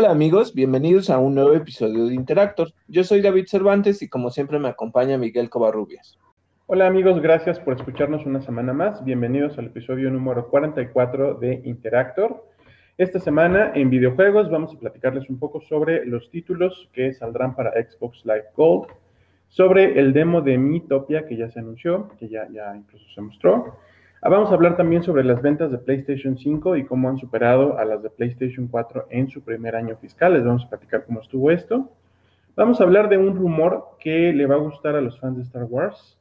Hola amigos, bienvenidos a un nuevo episodio de Interactor. Yo soy David Cervantes y como siempre me acompaña Miguel Covarrubias. Hola amigos, gracias por escucharnos una semana más. Bienvenidos al episodio número 44 de Interactor. Esta semana en videojuegos vamos a platicarles un poco sobre los títulos que saldrán para Xbox Live Gold, sobre el demo de Miitopia que ya se anunció, que ya, ya incluso se mostró, vamos a hablar también sobre las ventas de PlayStation 5 y cómo han superado a las de PlayStation 4 en su primer año fiscal. Les vamos a platicar cómo estuvo esto. Vamos a hablar de un rumor que le va a gustar a los fans de Star Wars.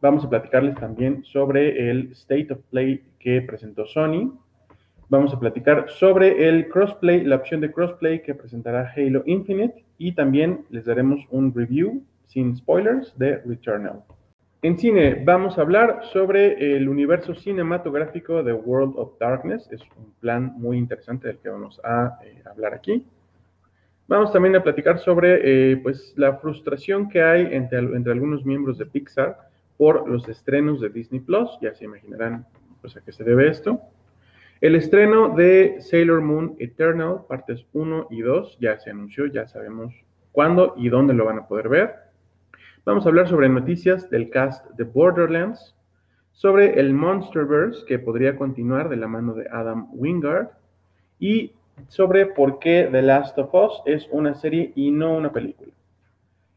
Vamos a platicarles también sobre el State of Play que presentó Sony. Vamos a platicar sobre el crossplay, la opción de crossplay que presentará Halo Infinite y también les daremos un review sin spoilers de Returnal. En cine vamos a hablar sobre el universo cinematográfico de World of Darkness. Es un plan muy interesante del que vamos a eh, hablar aquí. Vamos también a platicar sobre eh, pues, la frustración que hay entre, entre, algunos miembros de Pixar por los estrenos de Disney Plus. Ya se imaginarán pues, a qué se debe esto. El estreno de Sailor Moon Eternal, partes 1 y 2, ya se anunció, ya sabemos cuándo y dónde lo van a poder ver. Vamos a hablar sobre noticias del cast de Borderlands, sobre el Monsterverse que podría continuar de la mano de Adam Wingard y sobre por qué The Last of Us es una serie y no una película.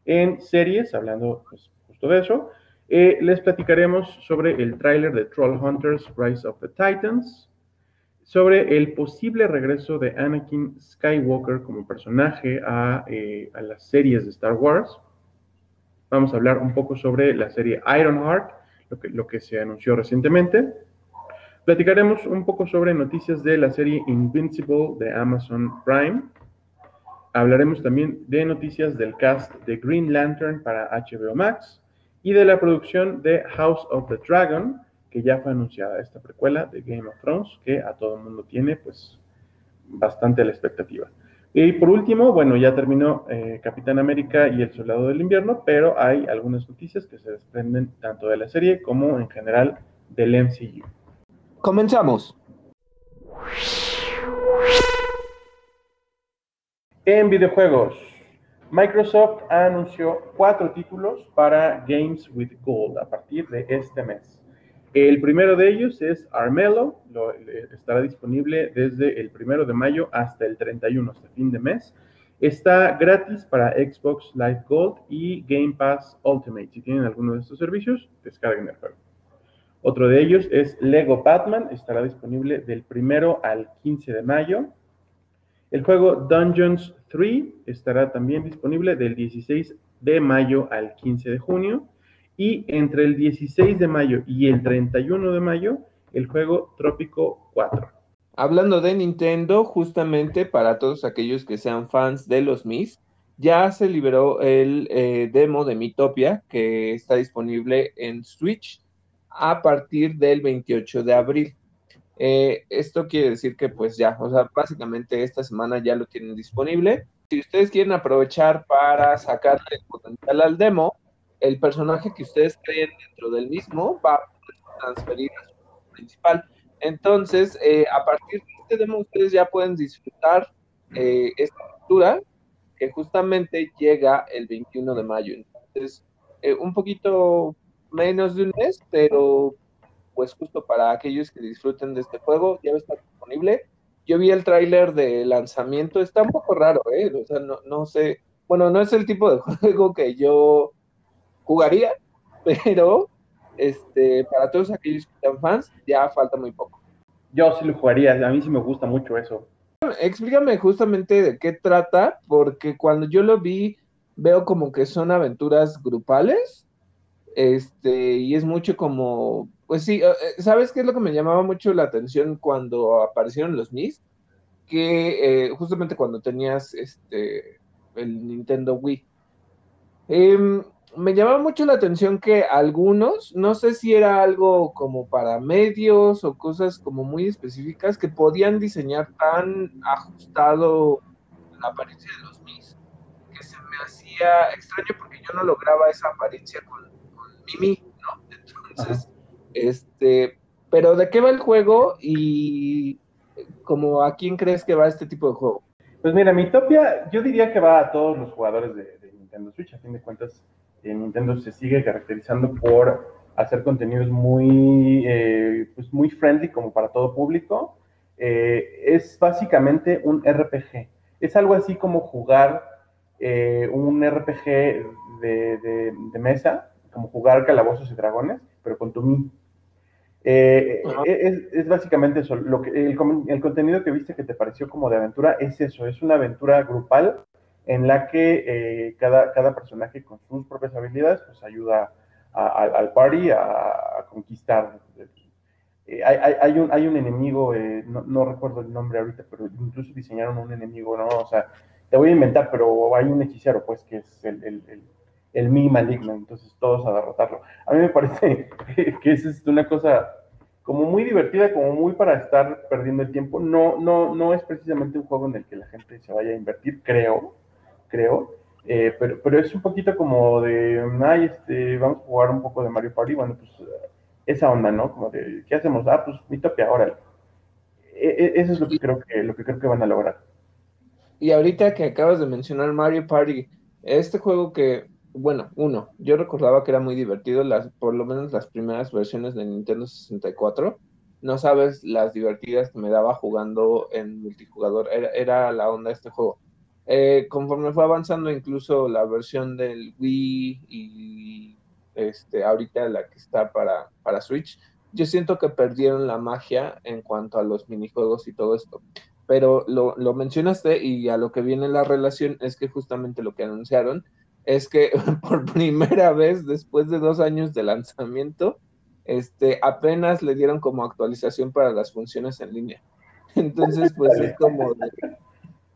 En series, hablando pues, justo de eso, eh, les platicaremos sobre el tráiler de Troll Hunters Rise of the Titans, sobre el posible regreso de Anakin Skywalker como personaje a, eh, a las series de Star Wars, Vamos a hablar un poco sobre la serie Ironheart, lo que, lo que se anunció recientemente. Platicaremos un poco sobre noticias de la serie Invincible de Amazon Prime. Hablaremos también de noticias del cast de Green Lantern para HBO Max y de la producción de House of the Dragon, que ya fue anunciada, esta precuela de Game of Thrones, que a todo el mundo tiene pues bastante la expectativa. Y por último, bueno, ya terminó eh, Capitán América y El Soldado del Invierno, pero hay algunas noticias que se desprenden tanto de la serie como en general del MCU. Comenzamos. En videojuegos, Microsoft anunció cuatro títulos para Games with Gold a partir de este mes. El primero de ellos es Armello, lo, estará disponible desde el primero de mayo hasta el 31, hasta fin de mes. Está gratis para Xbox Live Gold y Game Pass Ultimate. Si tienen alguno de estos servicios, descarguen el juego. Otro de ellos es Lego Batman, estará disponible del primero al 15 de mayo. El juego Dungeons 3 estará también disponible del 16 de mayo al 15 de junio. Y entre el 16 de mayo y el 31 de mayo, el juego Trópico 4. Hablando de Nintendo, justamente para todos aquellos que sean fans de los Mis, ya se liberó el eh, demo de Mitopia que está disponible en Switch a partir del 28 de abril. Eh, esto quiere decir que pues ya, o sea, básicamente esta semana ya lo tienen disponible. Si ustedes quieren aprovechar para sacarle potencial al demo, el personaje que ustedes creen dentro del mismo va a transferir a su principal. Entonces, eh, a partir de este demo, ustedes ya pueden disfrutar eh, esta aventura que justamente llega el 21 de mayo. Entonces, eh, un poquito menos de un mes, pero pues justo para aquellos que disfruten de este juego, ya va a estar disponible. Yo vi el tráiler de lanzamiento, está un poco raro, ¿eh? O sea, no, no sé, bueno, no es el tipo de juego que yo jugaría, pero este, para todos aquellos que están fans, ya falta muy poco. Yo sí lo jugaría, a mí sí me gusta mucho eso. Explícame justamente de qué trata, porque cuando yo lo vi, veo como que son aventuras grupales, este, y es mucho como, pues sí, eh, eh, ¿sabes qué es lo que me llamaba mucho la atención cuando aparecieron los Mis? Que eh, justamente cuando tenías este, el Nintendo Wii. Eh, me llamaba mucho la atención que algunos, no sé si era algo como para medios o cosas como muy específicas, que podían diseñar tan ajustado la apariencia de los Mis, que se me hacía extraño porque yo no lograba esa apariencia con, con Mimi, ¿no? Entonces, este, pero ¿de qué va el juego y como a quién crees que va este tipo de juego? Pues mira, mi topia, yo diría que va a todos los jugadores de, Nintendo Switch. A fin de cuentas, Nintendo se sigue caracterizando por hacer contenidos muy, eh, pues muy friendly como para todo público. Eh, es básicamente un RPG. Es algo así como jugar un RPG de, de, mesa, como jugar Calabozos y Dragones, pero con tu Mi. Eh, es, básicamente eso. Lo que, el, contenido que viste que te pareció como de aventura es eso, es una aventura grupal en la que eh, cada, cada personaje con sus propias habilidades pues ayuda al party a, conquistar. Eh, hay, hay, un, hay un enemigo, no, recuerdo el nombre ahorita, pero incluso diseñaron un enemigo, ¿no? O sea, te voy a inventar, pero hay un hechicero, pues, que es el, el, el, el mi maligno, entonces todos a derrotarlo. A mí me parece que es una cosa como muy divertida, como muy para estar perdiendo el tiempo. No, no, no es precisamente un juego en el que la gente se vaya a invertir, creo, creo. Eh, pero, pero es un poquito como de, ay, este, vamos a jugar un poco de Mario Party. Bueno, pues esa onda, ¿no? Como de, ¿qué hacemos? Ah, pues mi topia, órale. E, e, eso es lo que creo que, lo que creo que van a lograr. Y ahorita que acabas de mencionar Mario Party, este juego que bueno, uno, yo recordaba que era muy divertido, las, por lo menos las primeras versiones de Nintendo 64. No sabes las divertidas que me daba jugando en multijugador, era, era la onda de este juego. Eh, conforme fue avanzando incluso la versión del Wii y este, ahorita la que está para, para Switch, yo siento que perdieron la magia en cuanto a los minijuegos y todo esto. Pero lo, lo mencionaste y a lo que viene la relación es que justamente lo que anunciaron es que por primera vez después de dos años de lanzamiento, este, apenas le dieron como actualización para las funciones en línea. Entonces, pues es como,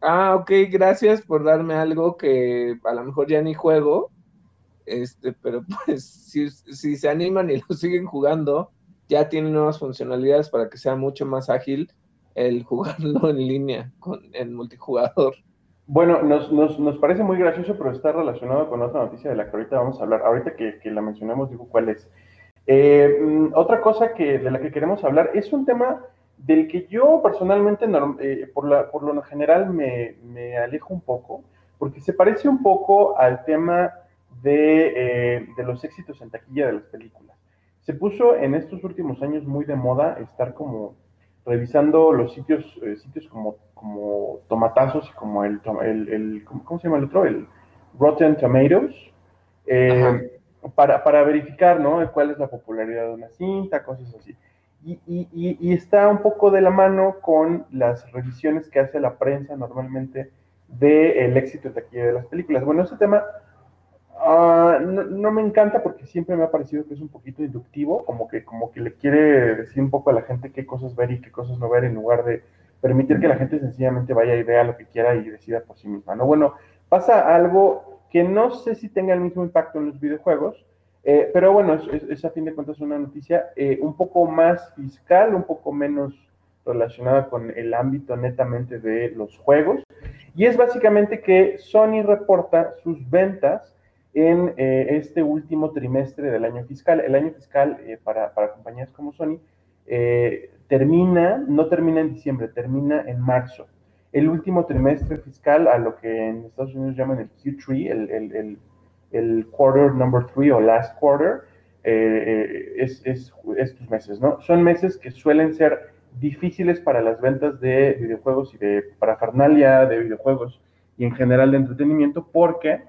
ah, ok, gracias por darme algo que a lo mejor ya ni juego, este, pero pues si, si se animan y lo siguen jugando, ya tienen nuevas funcionalidades para que sea mucho más ágil el jugarlo en línea con el multijugador. Bueno, nos, nos, nos, parece muy gracioso, pero está relacionado con otra noticia de la que ahorita vamos a hablar. Ahorita que, que la mencionamos, digo cuál es. Eh, mm, otra cosa que, de la que queremos hablar es un tema del que yo personalmente, eh, por, la, por lo general, me, me, alejo un poco, porque se parece un poco al tema de, eh, de los éxitos en taquilla de las películas. Se puso en estos últimos años muy de moda estar como revisando los sitios, eh, sitios como, como Tomatazos y como el, el, ¿cómo, se llama el otro? El Rotten Tomatoes, para, para, verificar, ¿no? Cuál es la popularidad de una cinta, cosas así. Y, y, y, está un poco de la mano con las revisiones que hace la prensa normalmente del éxito de de las películas. Bueno, ese tema Ah, no, me encanta porque siempre me ha parecido que es un poquito inductivo, como que, como que le quiere decir un poco a la gente qué cosas ver y qué cosas no ver en lugar de permitir que la gente sencillamente vaya y vea lo que quiera y decida por sí misma. ¿no? Bueno, pasa algo que no sé si tenga el mismo impacto en los videojuegos, eh, pero bueno, es, a fin de cuentas una noticia eh, un poco más fiscal, un poco menos relacionada con el ámbito netamente de los juegos, y es básicamente que Sony reporta sus ventas en eh, este último trimestre del año fiscal. El año fiscal para, para, compañías como Sony termina, no termina en diciembre, termina en marzo. El último trimestre fiscal, a lo que en Estados Unidos llaman el Q3, el, el, el, el quarter number 3 o last quarter, es, es, estos meses, ¿no? Son meses que suelen ser difíciles para las ventas de videojuegos y de parafernalia de videojuegos y en general de entretenimiento porque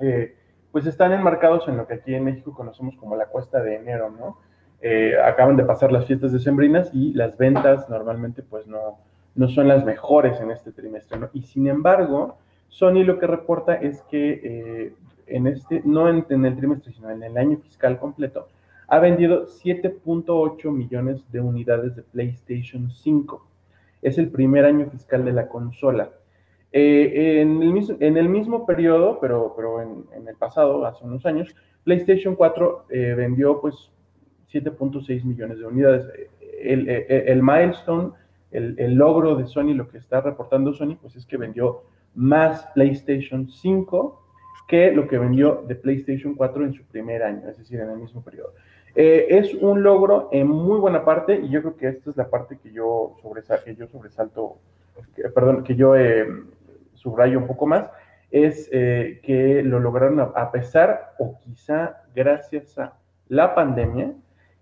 eh, pues están enmarcados en lo que aquí en México conocemos como la cuesta de enero, ¿no? Eh, acaban de pasar las fiestas decembrinas y las ventas normalmente pues no, no son las mejores en este trimestre, ¿no? Y sin embargo, Sony lo que reporta es que eh, en este, no en, el trimestre, sino en el año fiscal completo, ha vendido 7.8 millones de unidades de PlayStation 5. Es el primer año fiscal de la consola. Eh, en, el mismo, en, el mismo, periodo, pero, pero en, el pasado, hace unos años, PlayStation 4 eh, vendió pues 7.6 millones de unidades. El, el, milestone, el, logro de Sony, lo que está reportando Sony, pues es que vendió más PlayStation 5 que lo que vendió de PlayStation 4 en su primer año, es decir, en el mismo periodo. Eh, es un logro en muy buena parte y yo creo que esta es la parte que yo, sobresal, que yo sobresalto, perdón, que yo subrayo un poco más, es eh, que lo lograron a pesar o quizá gracias a la pandemia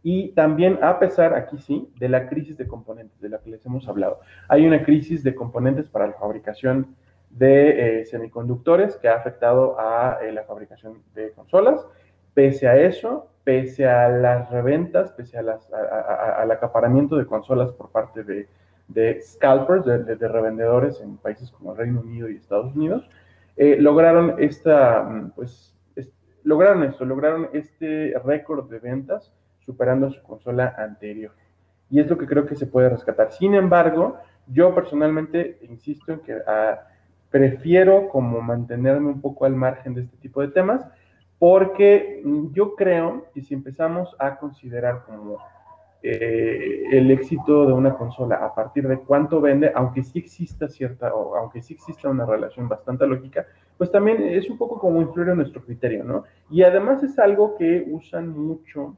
y también a pesar, aquí sí, de la crisis de componentes de la que les hemos hablado. Hay una crisis de componentes para la fabricación de eh, semiconductores que ha afectado a eh, la fabricación de consolas. Pese a eso, pese a las reventas, pese a las, al acaparamiento de consolas por parte de, de scalpers, de, revendedores en países como Reino Unido y Estados Unidos, eh, lograron esta, mm, pues, lograron esto, lograron este récord de ventas superando a su consola anterior. Y es lo que creo que se puede rescatar. Sin embargo, yo personalmente insisto en que ah, prefiero como mantenerme un poco al margen de este tipo de temas, porque yo creo que si empezamos a considerar como eh, el éxito de una consola a partir de cuánto vende, aunque sí exista cierta, aunque sí exista una relación bastante lógica, pues también es un poco como influir en nuestro criterio, ¿no? Y además es algo que usan mucho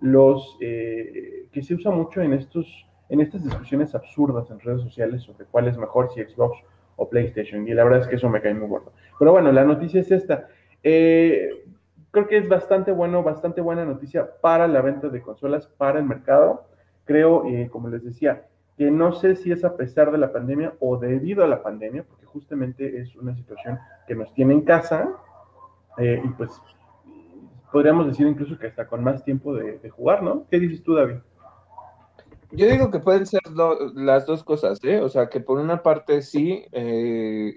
los, eh, que se usa mucho en estos, en estas discusiones absurdas en redes sociales sobre cuál es mejor, si Xbox o PlayStation, y la verdad es que eso me cae muy gordo. Pero bueno, la noticia es esta. Eh, creo que es bastante bueno, bastante buena noticia para la venta de consolas, para el mercado. Creo, eh, como les decía, que no sé si es a pesar de la pandemia o debido a la pandemia, porque justamente es una situación que nos tiene en casa eh, y pues podríamos decir incluso que está con más tiempo de, jugar, ¿no? ¿Qué dices tú, David? Yo digo que pueden ser las dos cosas, ¿eh? O sea, que por una parte sí, eh,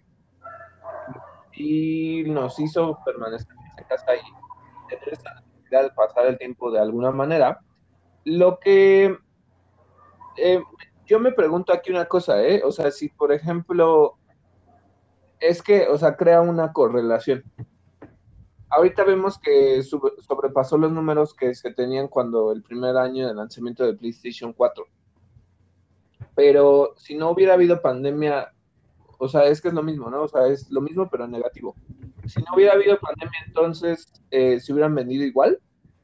y nos hizo permanecer en casa y tener esa necesidad de pasar el tiempo de alguna manera. Lo que eh, yo me pregunto aquí una cosa, ¿eh? O sea, si por ejemplo, es que, o sea, crea una correlación. Ahorita vemos que sobrepasó los números que se tenían cuando el primer año de lanzamiento de PlayStation 4. Pero si no hubiera habido pandemia, o sea, es que es lo mismo, ¿no? O sea, es lo mismo pero negativo si no hubiera habido pandemia, entonces eh, se hubieran vendido igual.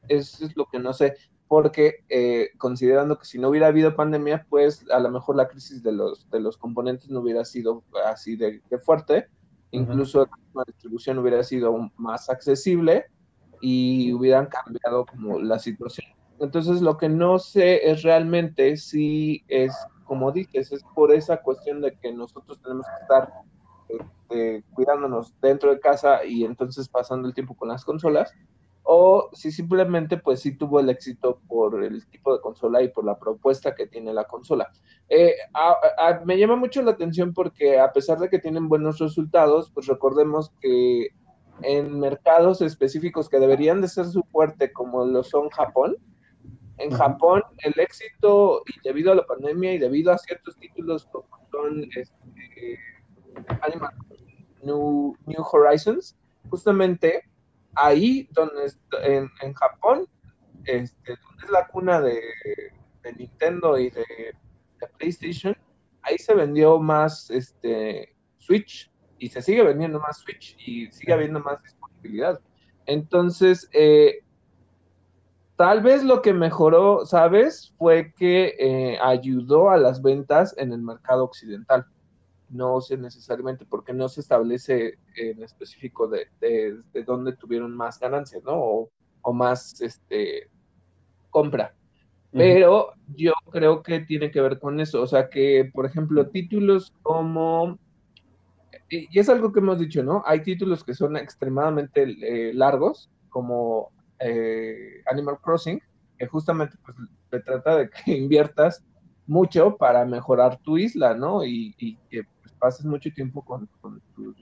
Eso es lo que no sé, porque eh, considerando que si no hubiera habido pandemia, pues a lo mejor la crisis de los, de los componentes no hubiera sido así de, fuerte, incluso la distribución hubiera sido más accesible y hubieran cambiado como la situación. Entonces lo que no sé es realmente si es, como dices, es por esa cuestión de que nosotros tenemos que estar este, cuidándonos dentro de casa y entonces pasando el tiempo con las consolas, o si simplemente pues sí tuvo el éxito por el tipo de consola y por la propuesta que tiene la consola. Eh, me llama mucho la atención porque a pesar de que tienen buenos resultados, pues recordemos que en mercados específicos que deberían de ser su fuerte, como lo son Japón, en Japón el éxito, y debido a la pandemia y debido a ciertos títulos como son este, Animal New, Horizons, justamente ahí donde en, en Japón, este, donde es la cuna de, Nintendo y de, PlayStation, ahí se vendió más este, Switch y se sigue vendiendo más Switch y sigue habiendo más disponibilidad. Entonces, eh, tal vez lo que mejoró, ¿sabes? Fue que eh, ayudó a las ventas en el mercado occidental no sé necesariamente porque no se establece en específico de, de, dónde tuvieron más ganancias, ¿no? O, más este, compra. Pero yo creo que tiene que ver con eso. O sea, que, por ejemplo, títulos como. Y, es algo que hemos dicho, ¿no? Hay títulos que son extremadamente eh, largos, como eh, Animal Crossing, que justamente pues, se trata de que inviertas mucho para mejorar tu isla, ¿no? Y, y que pases mucho tiempo con, tus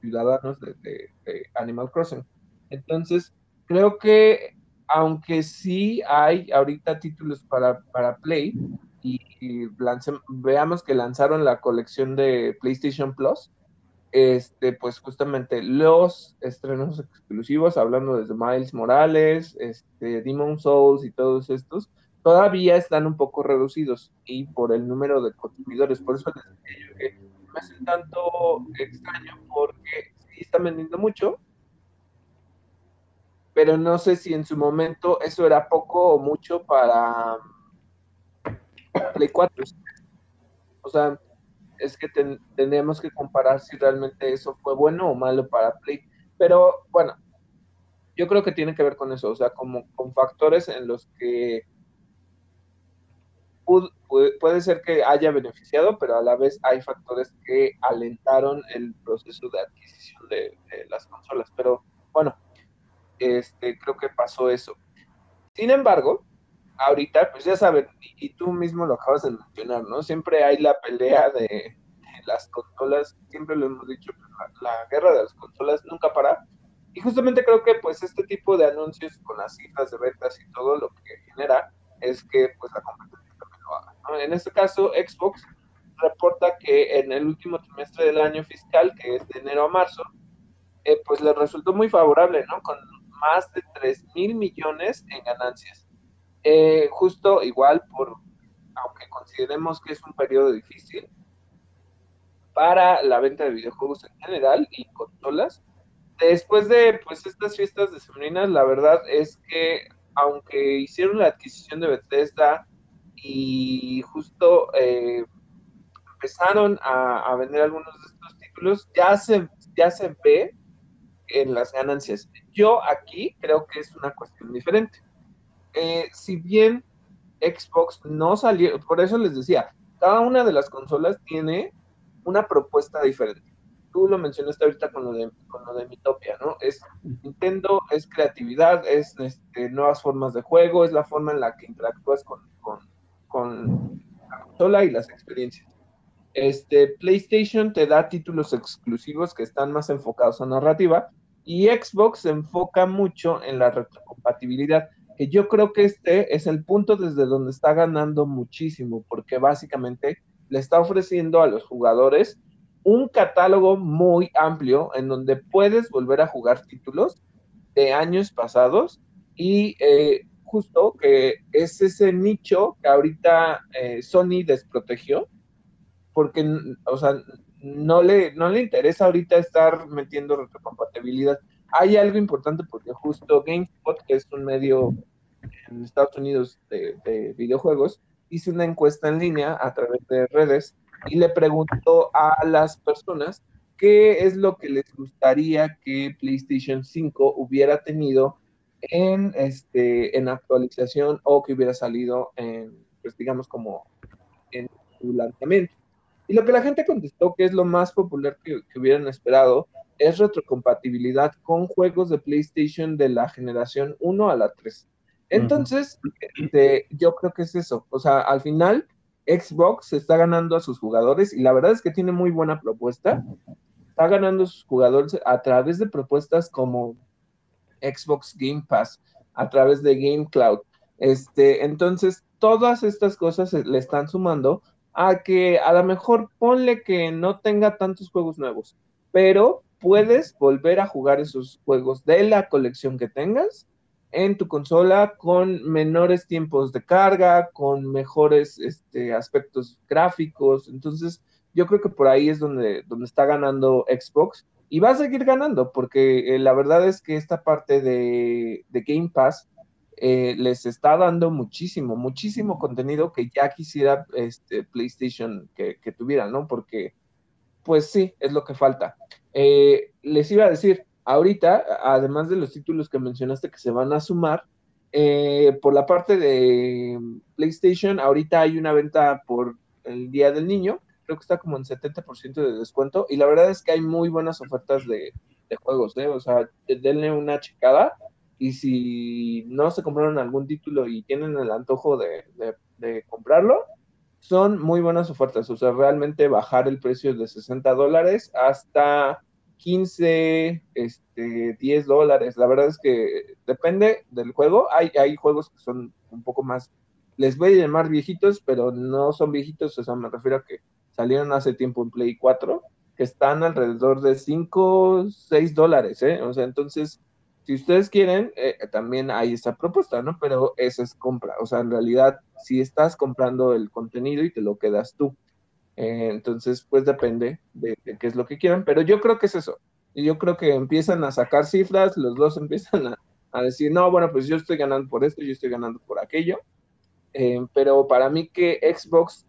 ciudadanos de, Animal Crossing. Entonces, creo que aunque sí hay ahorita títulos para, para Play, y, veamos que lanzaron la colección de PlayStation Plus, este, pues justamente los estrenos exclusivos, hablando desde Miles Morales, este, Demon Souls y todos estos, todavía están un poco reducidos y por el número de consumidores. Por eso les digo que me hace tanto extraño porque sí están vendiendo mucho, pero no sé si en su momento eso era poco o mucho para Play 4. O sea, es que tenemos que comparar si realmente eso fue bueno o malo para Play. Pero bueno, yo creo que tiene que ver con eso, o sea, como con factores en los que puede, ser que haya beneficiado, pero a la vez hay factores que alentaron el proceso de adquisición de, las consolas. Pero bueno, este, creo que pasó eso. Sin embargo, ahorita, pues ya saben, y, tú mismo lo acabas de mencionar, ¿no? Siempre hay la pelea de, las consolas, siempre lo hemos dicho, pues, la, guerra de las consolas nunca para. Y justamente creo que pues este tipo de anuncios con las cifras de ventas y todo lo que genera es que pues la competencia haga. En este caso, Xbox reporta que en el último trimestre del año fiscal, que es de enero a marzo, eh, pues le resultó muy favorable, ¿no? Con más de 3 mil millones en ganancias. Eh, justo igual por, aunque consideremos que es un periodo difícil para la venta de videojuegos en general y consolas, después de pues estas fiestas de sembrinas, la verdad es que aunque hicieron la adquisición de Bethesda y justo eh, empezaron a, vender algunos de estos títulos, ya se, ya se ve en las ganancias. Yo aquí creo que es una cuestión diferente. Eh, si bien Xbox no salió, por eso les decía, cada una de las consolas tiene una propuesta diferente. Tú lo mencionaste ahorita con lo de, con lo de Mitopia, ¿no? Es Nintendo, es creatividad, es este, nuevas formas de juego, es la forma en la que interactúas con, con la consola y las experiencias. Este, PlayStation te da títulos exclusivos que están más enfocados a narrativa y Xbox se enfoca mucho en la retrocompatibilidad que yo creo que este es el punto desde donde está ganando muchísimo, porque básicamente le está ofreciendo a los jugadores un catálogo muy amplio en donde puedes volver a jugar títulos de años pasados y eh, justo que es ese nicho que ahorita eh, Sony desprotegió, porque, o sea, no le, no le interesa ahorita estar metiendo retrocompatibilidad. Hay algo importante porque justo GameSpot, que es un medio en Estados Unidos de, videojuegos, hice una encuesta en línea a través de redes y le preguntó a las personas qué es lo que les gustaría que PlayStation 5 hubiera tenido en, este, en actualización o que hubiera salido en, pues digamos, como en su lanzamiento. Y lo que la gente contestó que es lo más popular que, que hubieran esperado es retrocompatibilidad con juegos de PlayStation de la generación 1 a la 3. Entonces, este, yo creo que es eso. O sea, al final, Xbox está ganando a sus jugadores y la verdad es que tiene muy buena propuesta. Está ganando a sus jugadores a través de propuestas como Xbox Game Pass, a través de Game Cloud. Este, entonces, todas estas cosas le están sumando a que a lo mejor ponle que no tenga tantos juegos nuevos, pero puedes volver a jugar esos juegos de la colección que tengas en tu consola con menores tiempos de carga, con mejores este, aspectos gráficos. Entonces, yo creo que por ahí es donde, donde está ganando Xbox y va a seguir ganando, porque eh, la verdad es que esta parte de, Game Pass eh, les está dando muchísimo, muchísimo contenido que ya quisiera este, PlayStation que, que tuviera, ¿no? Porque, pues sí, es lo que falta. Eh, les iba a decir, ahorita, además de los títulos que mencionaste que se van a sumar, eh, por la parte de PlayStation, ahorita hay una venta por el Día del Niño, creo que está como en 70% de descuento, y la verdad es que hay muy buenas ofertas de, juegos, ¿eh? o sea, denle una checada, y si no se compraron algún título y tienen el antojo de, comprarlo, son muy buenas ofertas, o sea, realmente bajar el precio de 60 dólares hasta 15, este, 10 dólares. La verdad es que depende del juego. Hay, hay juegos que son un poco más, les voy a llamar viejitos, pero no son viejitos, o sea, me refiero a que salieron hace tiempo en Play 4, que están alrededor de 5, 6 dólares, ¿eh? O sea, entonces, si ustedes quieren, eh, también hay esa propuesta, ¿no? Pero esa es compra. O sea, en realidad, si estás comprando el contenido y te lo quedas tú. Eh, entonces, pues depende de, qué es lo que quieran, pero yo creo que es eso. Yo creo que empiezan a sacar cifras, los dos empiezan a, decir, no, bueno, pues yo estoy ganando por esto, yo estoy ganando por aquello. Eh, pero para mí que Xbox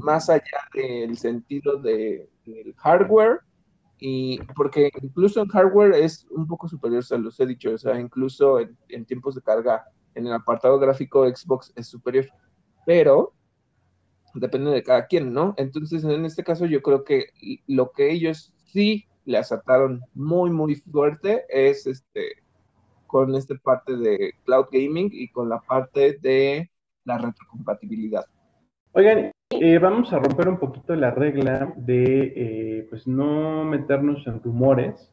más allá del sentido de, del hardware, y porque incluso en hardware es un poco superior, se los he dicho, o sea, incluso en, tiempos de carga, en el apartado gráfico Xbox es superior, pero depende de cada quien, ¿no? Entonces, en este caso yo creo que lo que ellos sí le asaltaron muy, muy fuerte es este con esta parte de cloud gaming y con la parte de la retrocompatibilidad. Oigan, eh, vamos a romper un poquito la regla de eh, pues no meternos en rumores,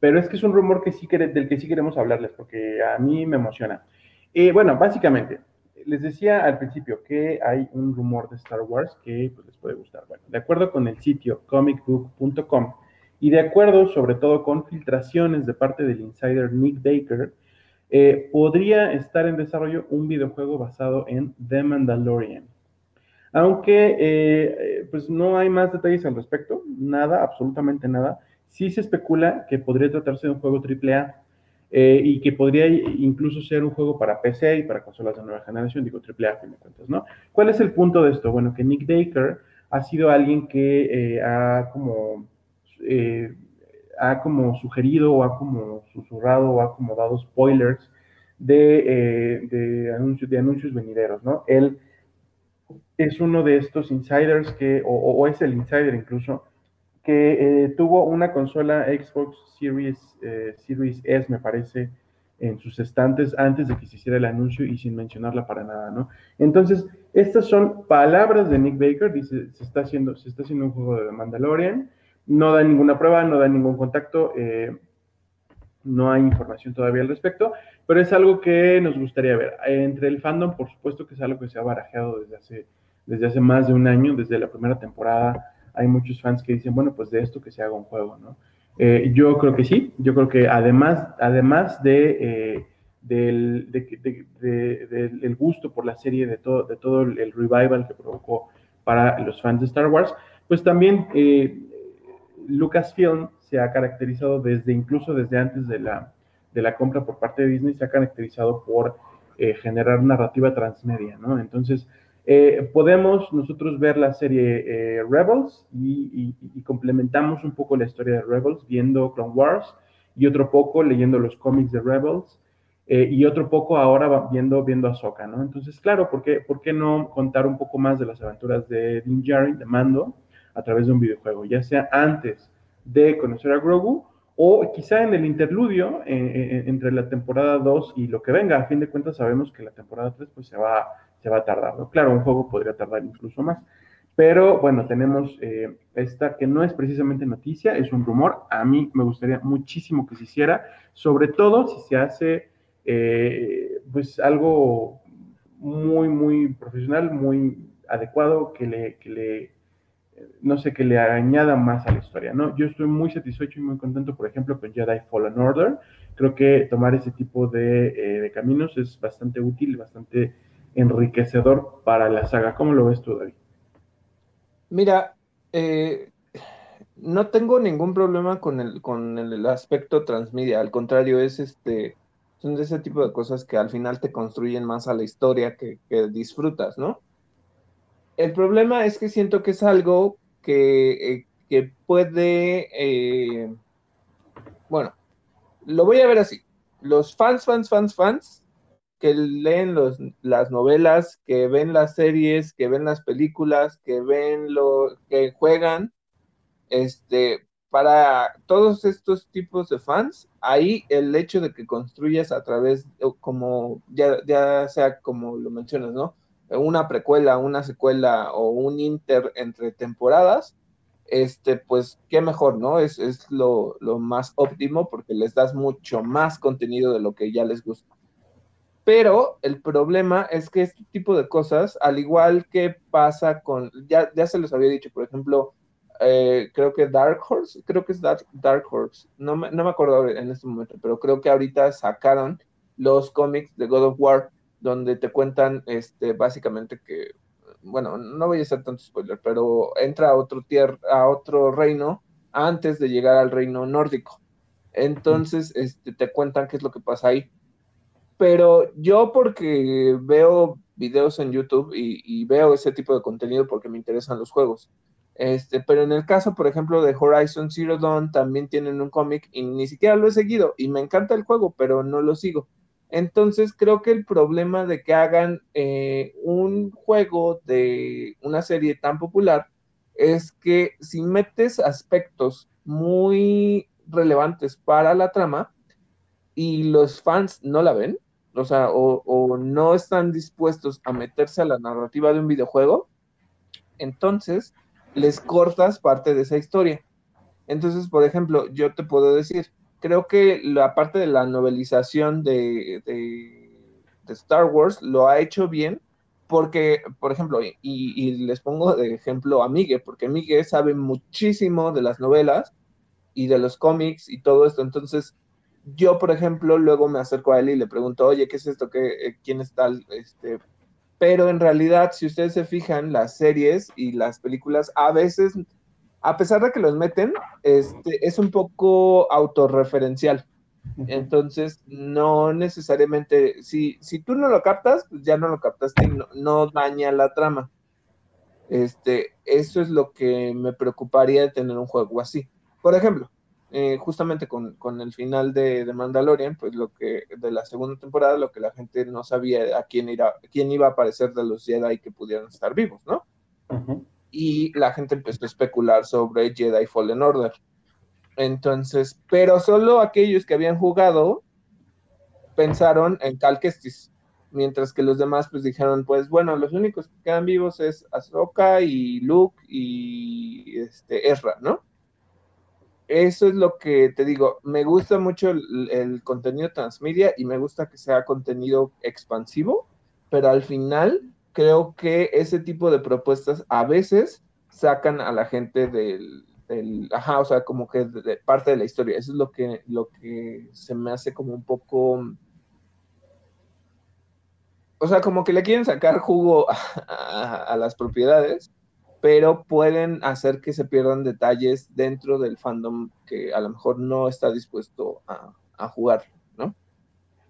pero es que es un rumor que sí del que sí queremos hablarles porque a mí me emociona. Eh, bueno, básicamente, les decía al principio que hay un rumor de Star Wars que pues, les puede gustar. Bueno, de acuerdo con el sitio comicbook.com y de acuerdo sobre todo con filtraciones de parte del insider Nick Baker, podría estar en desarrollo un videojuego basado en The Mandalorian. Aunque eh, pues no hay más detalles al respecto, nada, absolutamente nada. Sí se especula que podría tratarse de un juego AAA eh, y que podría incluso ser un juego para PC y para consolas de nueva generación, digo AAA a fin de cuentas, ¿no? ¿Cuál es el punto de esto? Bueno, que Nick Baker ha sido alguien que eh, ha como ha como sugerido o ha como susurrado o ha como dado spoilers de, de, anuncios, de anuncios venideros, ¿no? Él es uno de estos insiders que, o, es el insider incluso, que eh, tuvo una consola Xbox Series, eh, Series S, me parece, en sus estantes antes de que se hiciera el anuncio y sin mencionarla para nada, ¿no? Entonces, estas son palabras de Nick Baker, dice, se está haciendo, se está haciendo un juego de Mandalorian, no da ninguna prueba, no da ningún contacto, eh, no hay información todavía al respecto, pero es algo que nos gustaría ver. Entre el fandom, por supuesto que es algo que se ha barajeado desde hace desde hace más de un año, desde la primera temporada, hay muchos fans que dicen, bueno, pues de esto que se haga un juego, ¿no? Eh, yo creo que sí, yo creo que además, además de, eh, del, de, gusto por la serie, de todo, de todo el revival que provocó para los fans de Star Wars, pues también eh, Lucasfilm se ha caracterizado desde, incluso desde antes de la, de la compra por parte de Disney, se ha caracterizado por eh, generar narrativa transmedia, ¿no? Entonces, eh, podemos nosotros ver la serie eh, Rebels y, complementamos un poco la historia de Rebels viendo Clone Wars y otro poco leyendo los cómics de Rebels eh, y otro poco ahora viendo, viendo Ahsoka, ¿no? Entonces, claro, ¿por qué, ¿por qué no contar un poco más de las aventuras de Din Djarin, de Mando, a través de un videojuego? Ya sea antes de conocer a Grogu o quizá en el interludio entre la temporada 2 y lo que venga. A fin de cuentas sabemos que la temporada 3 pues se va va a tardar. Claro, un juego podría tardar incluso más. Pero bueno, tenemos eh, esta que no es precisamente noticia, es un rumor. A mí me gustaría muchísimo que se hiciera, sobre todo si se hace eh, pues algo muy, muy profesional, muy adecuado, que le, que le, no sé, que le añada más a la historia, ¿no? Yo estoy muy satisfecho y muy contento, por ejemplo, con Jedi Fallen Order. Creo que tomar ese tipo de, eh, de caminos es bastante útil, bastante enriquecedor para la saga. ¿Cómo lo ves tú, David? Mira, eh, no tengo ningún problema con el, con el aspecto transmedia, al contrario, es este, son de ese tipo de cosas que al final te construyen más a la historia que, disfrutas, ¿no? El problema es que siento que es algo que, eh, puede, eh, bueno, lo voy a ver así. Los fans, fans, fans, fans que leen los, las novelas, que ven las series, que ven las películas, que ven lo que juegan, este, para todos estos tipos de fans, ahí el hecho de que construyas a través, como ya, ya sea como lo mencionas, ¿no? Una precuela, una secuela o un inter entre temporadas, este, pues qué mejor, ¿no? Es, es lo, lo más óptimo porque les das mucho más contenido de lo que ya les gusta. Pero el problema es que este tipo de cosas, al igual que pasa con, ya, ya se los había dicho, por ejemplo, eh, creo que Dark Horse, creo que es Dark, Dark Horse, no me, no me acuerdo en este momento, pero creo que ahorita sacaron los cómics de God of War, donde te cuentan este, básicamente que, bueno, no voy a hacer tanto spoiler, pero entra a otro, tier, a otro reino antes de llegar al reino nórdico. Entonces, este, te cuentan qué es lo que pasa ahí pero yo porque veo videos en YouTube y, veo ese tipo de contenido porque me interesan los juegos. Este, pero en el caso, por ejemplo, de Horizon Zero Dawn, también tienen un cómic y ni siquiera lo he seguido y me encanta el juego, pero no lo sigo. Entonces creo que el problema de que hagan eh, un juego de una serie tan popular es que si metes aspectos muy relevantes para la trama y los fans no la ven, o sea, o, no están dispuestos a meterse a la narrativa de un videojuego, entonces les cortas parte de esa historia. Entonces, por ejemplo, yo te puedo decir, creo que la parte de la novelización de, Star Wars lo ha hecho bien porque, por ejemplo, y, les pongo de ejemplo a Miguel, porque Miguel sabe muchísimo de las novelas y de los cómics y todo esto, entonces yo, por ejemplo, luego me acerco a él y le pregunto, oye, ¿qué es esto? ¿Qué, eh, ¿Quién es tal? Este, pero en realidad, si ustedes se fijan, las series y las películas a veces a pesar de que los meten, este, es un poco autorreferencial. Entonces, no necesariamente, si, si tú no lo captas, pues ya no lo captaste y no, daña la trama. Este, eso es lo que me preocuparía de tener un juego así. Por ejemplo, eh, justamente con, el final de, de, Mandalorian, pues lo que de la segunda temporada, lo que la gente no sabía a quién, a quién iba a aparecer de los Jedi que pudieran estar vivos, ¿no? y la gente empezó a especular sobre Jedi Fallen Order. Entonces, pero solo aquellos que habían jugado pensaron en Cal Kestis, mientras que los demás pues dijeron, pues bueno, los únicos que quedan vivos es Ahsoka y Luke y este Ezra, ¿no? Eso es lo que te digo, me gusta mucho el, contenido transmedia y me gusta que sea contenido expansivo, pero al final creo que ese tipo de propuestas a veces sacan a la gente del, ajá, o sea, como que de, parte de la historia. Eso es lo que, lo que se me hace como un poco, o sea, como que le quieren sacar jugo a, las propiedades, pero pueden hacer que se pierdan detalles dentro del fandom que a lo mejor no está dispuesto a, a jugar.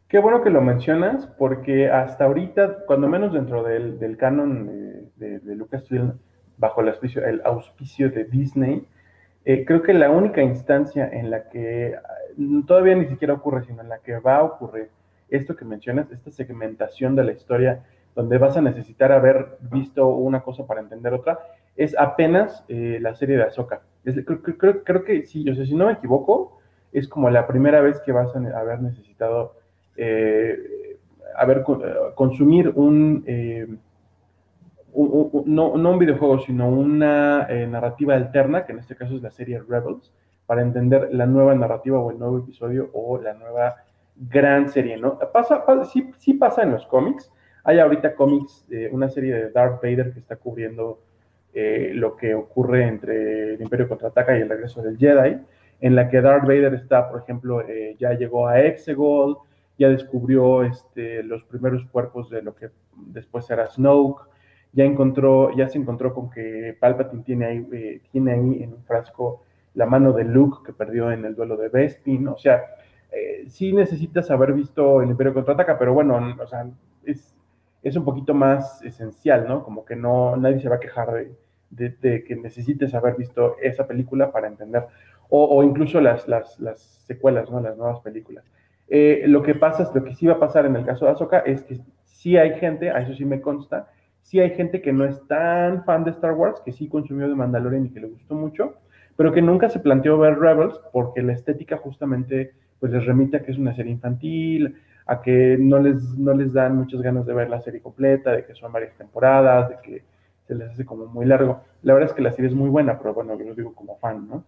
Qué bueno que lo mencionas, porque hasta ahorita, cuando menos dentro del, canon de, Lucasfilm, bajo el auspicio, el auspicio de Disney, eh, creo que la única instancia en la que mm, todavía ni siquiera ocurre, sino en la que va a ocurrir esto que mencionas, esta segmentación de la historia, donde vas a necesitar haber visto una cosa para entender otra, es apenas eh, la serie de Ahsoka. creo, que sí, yo sé, si no me equivoco, es como la primera vez que vas a haber necesitado eh, a ver, consumir un, eh, no, un videojuego, sino una eh, narrativa alterna, que en este caso es la serie Rebels, para entender la nueva narrativa o el nuevo episodio o la nueva gran serie, ¿no? Pasa, sí, sí, pasa en los cómics. Hay ahorita cómics, una serie de Darth Vader que está cubriendo lo que ocurre entre el Imperio Contraataca y el regreso del Jedi, en la que Darth Vader está, por ejemplo, ya llegó a Exegol, ya descubrió este, los primeros cuerpos de lo que después era Snoke, ya encontró, ya se encontró con que Palpatine tiene ahí, eh, tiene ahí en un frasco la mano de Luke que perdió en el duelo de Bespin, o sea, eh, sí necesitas haber visto el Imperio Contraataca, pero bueno, o sea, es, es un poquito más esencial, ¿no? Como que no, nadie se va a quejar de, que necesites haber visto esa película para entender, o, incluso las, las, las secuelas, ¿no? Las nuevas películas. Eh, lo que pasa, lo que sí va a pasar en el caso de Ahsoka es que sí hay gente, a eso sí me consta, sí hay gente que no es tan fan de Star Wars, que sí consumió de Mandalorian y que le gustó mucho, pero que nunca se planteó ver Rebels porque la estética justamente pues les remite a que es una serie infantil, a que no les, no les dan muchas ganas de ver la serie completa, de que son varias temporadas, de que se les hace como muy largo. La verdad es que la serie es muy buena, pero bueno, yo lo digo como fan, ¿no?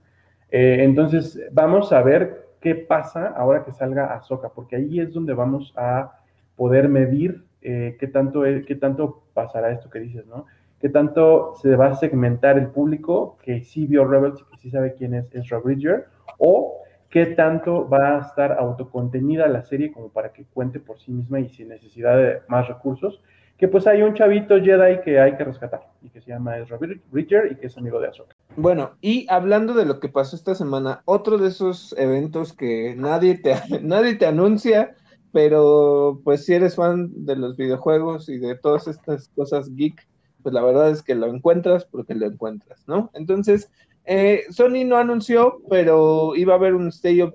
Eh, entonces, vamos a ver qué pasa ahora que salga Ahsoka, porque ahí es donde vamos a poder medir eh, qué, tanto, qué tanto pasará esto que dices, ¿no? Qué tanto se va a segmentar el público que sí vio Rebels y que sí sabe quién es Ezra Bridger, o qué tanto va a estar autocontenida la serie como para que cuente por sí misma y sin necesidad de más recursos, que pues hay un chavito Jedi que hay que rescatar y que se llama Ezra Bridger y que es amigo de Ahsoka. Bueno, y hablando de lo que pasó esta semana, otro de esos eventos que nadie te, nadie te anuncia pero pues si eres fan de los videojuegos y de todas estas cosas geek, pues la verdad es que lo encuentras porque lo encuentras, ¿no? Entonces, eh, Sony no anunció, pero iba a haber un State of,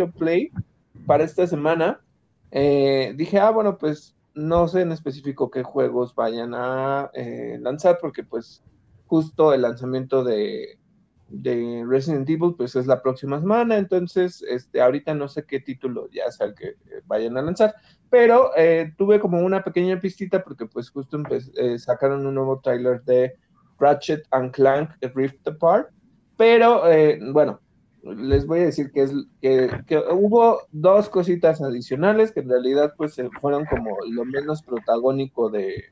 of Play para esta semana. Eh, dije, ah, bueno, pues no sé en específico qué juegos vayan a eh, lanzar, porque pues justo el lanzamiento de, de, Resident Evil pues es la próxima semana, entonces este, ahorita no sé qué título ya sea el que vayan a lanzar, pero tuve como una pequeña pistita porque pues justo sacaron un nuevo trailer de Ratchet and Clank Rift Apart, pero eh, bueno, les voy a decir que, que, hubo dos cositas adicionales que en realidad pues fueron como lo menos protagónico de,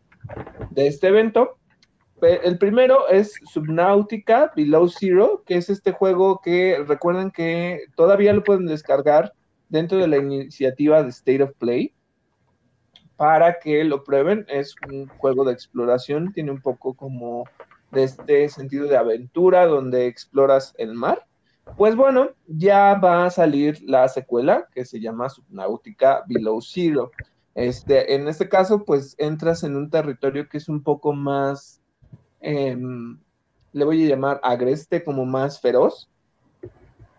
este evento. El primero es Subnautica Below Zero, que es este juego que recuerden que todavía lo pueden descargar dentro de la iniciativa de State of Play para que lo prueben. Es un juego de exploración, tiene un poco como de este sentido de aventura donde exploras el mar. Pues bueno, ya va a salir la secuela que se llama Subnautica Below Zero. Este, en este caso, pues entras en un territorio que es un poco más, em, le voy a llamar agreste, como más feroz.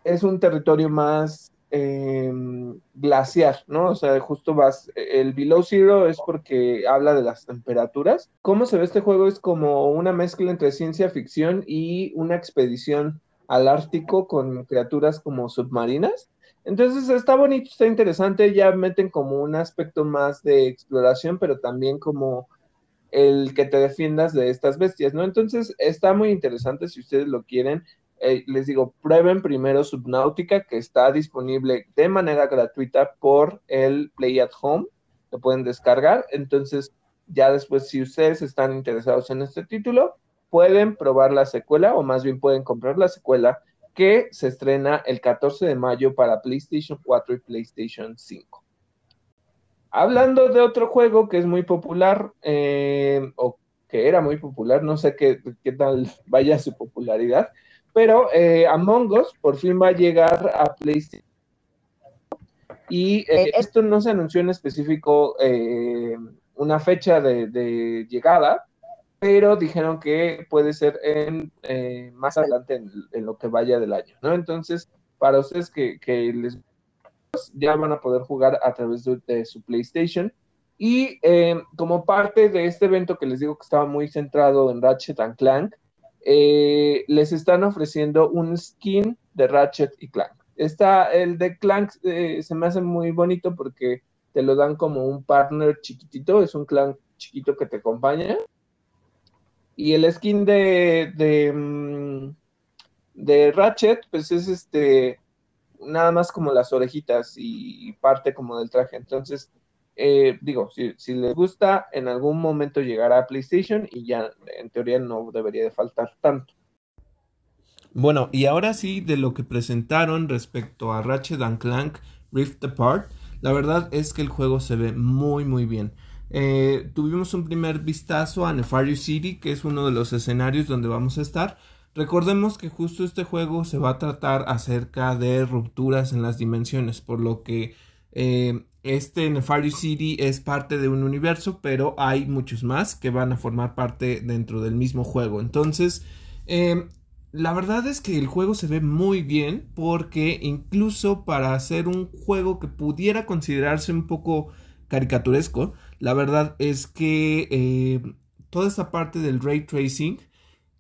Es un territorio más Em, glaciar, ¿no? O sea, justo vas, el below zero es porque habla de las temperaturas. ¿Cómo se ve este juego? Es como una mezcla entre ciencia ficción y una expedición al Ártico con criaturas como submarinas. Entonces está bonito, está interesante, ya meten como un aspecto más de exploración, pero también como el que te defiendas de estas bestias, ¿no? Entonces está muy interesante si ustedes lo quieren. Eh, les digo, prueben primero Subnautica, que está disponible de manera gratuita por el Play at Home. Lo pueden descargar. Entonces, ya después, si ustedes están interesados en este título, pueden probar la secuela, o más bien pueden comprar la secuela, que se estrena el 14 de mayo para PlayStation 4 y PlayStation 5. Hablando de otro juego que es muy popular, eh, o que era muy popular, no sé qué, qué tal vaya su popularidad, pero eh, Among Us por fin va a llegar a PlayStation. Y eh, eh, esto no se anunció en específico una fecha de, llegada, pero dijeron que puede ser en más adelante en, lo que vaya del año, ¿no? Entonces, para ustedes que, les ya van a poder jugar a través de, su PlayStation. Y como parte de este evento que les digo que estaba muy centrado en Ratchet and Clank, eh, les están ofreciendo un skin de Ratchet y Clank. Está, el de Clank eh, se me hace muy bonito porque te lo dan como un partner chiquitito, es un Clank chiquito que te acompaña. Y el skin de, de, mm, de Ratchet, pues es este, nada más como las orejitas y parte como del traje. Entonces, eh, digo, si, si, les gusta, en algún momento llegará a PlayStation y ya en teoría no debería de faltar tanto. Bueno, y ahora sí de lo que presentaron respecto a Ratchet and Clank Rift Apart, la verdad es que el juego se ve muy muy bien. Eh, tuvimos un primer vistazo a Nefarious City, que es uno de los escenarios donde vamos a estar. Recordemos que justo este juego se va a tratar acerca de rupturas en las dimensiones, por lo que eh, este Nefarious City es parte de un universo, pero hay muchos más que van a formar parte dentro del mismo juego. Entonces, em, la verdad es que el juego se ve muy bien porque incluso para hacer un juego que pudiera considerarse un poco caricaturesco, la verdad es que em, toda esta parte del ray tracing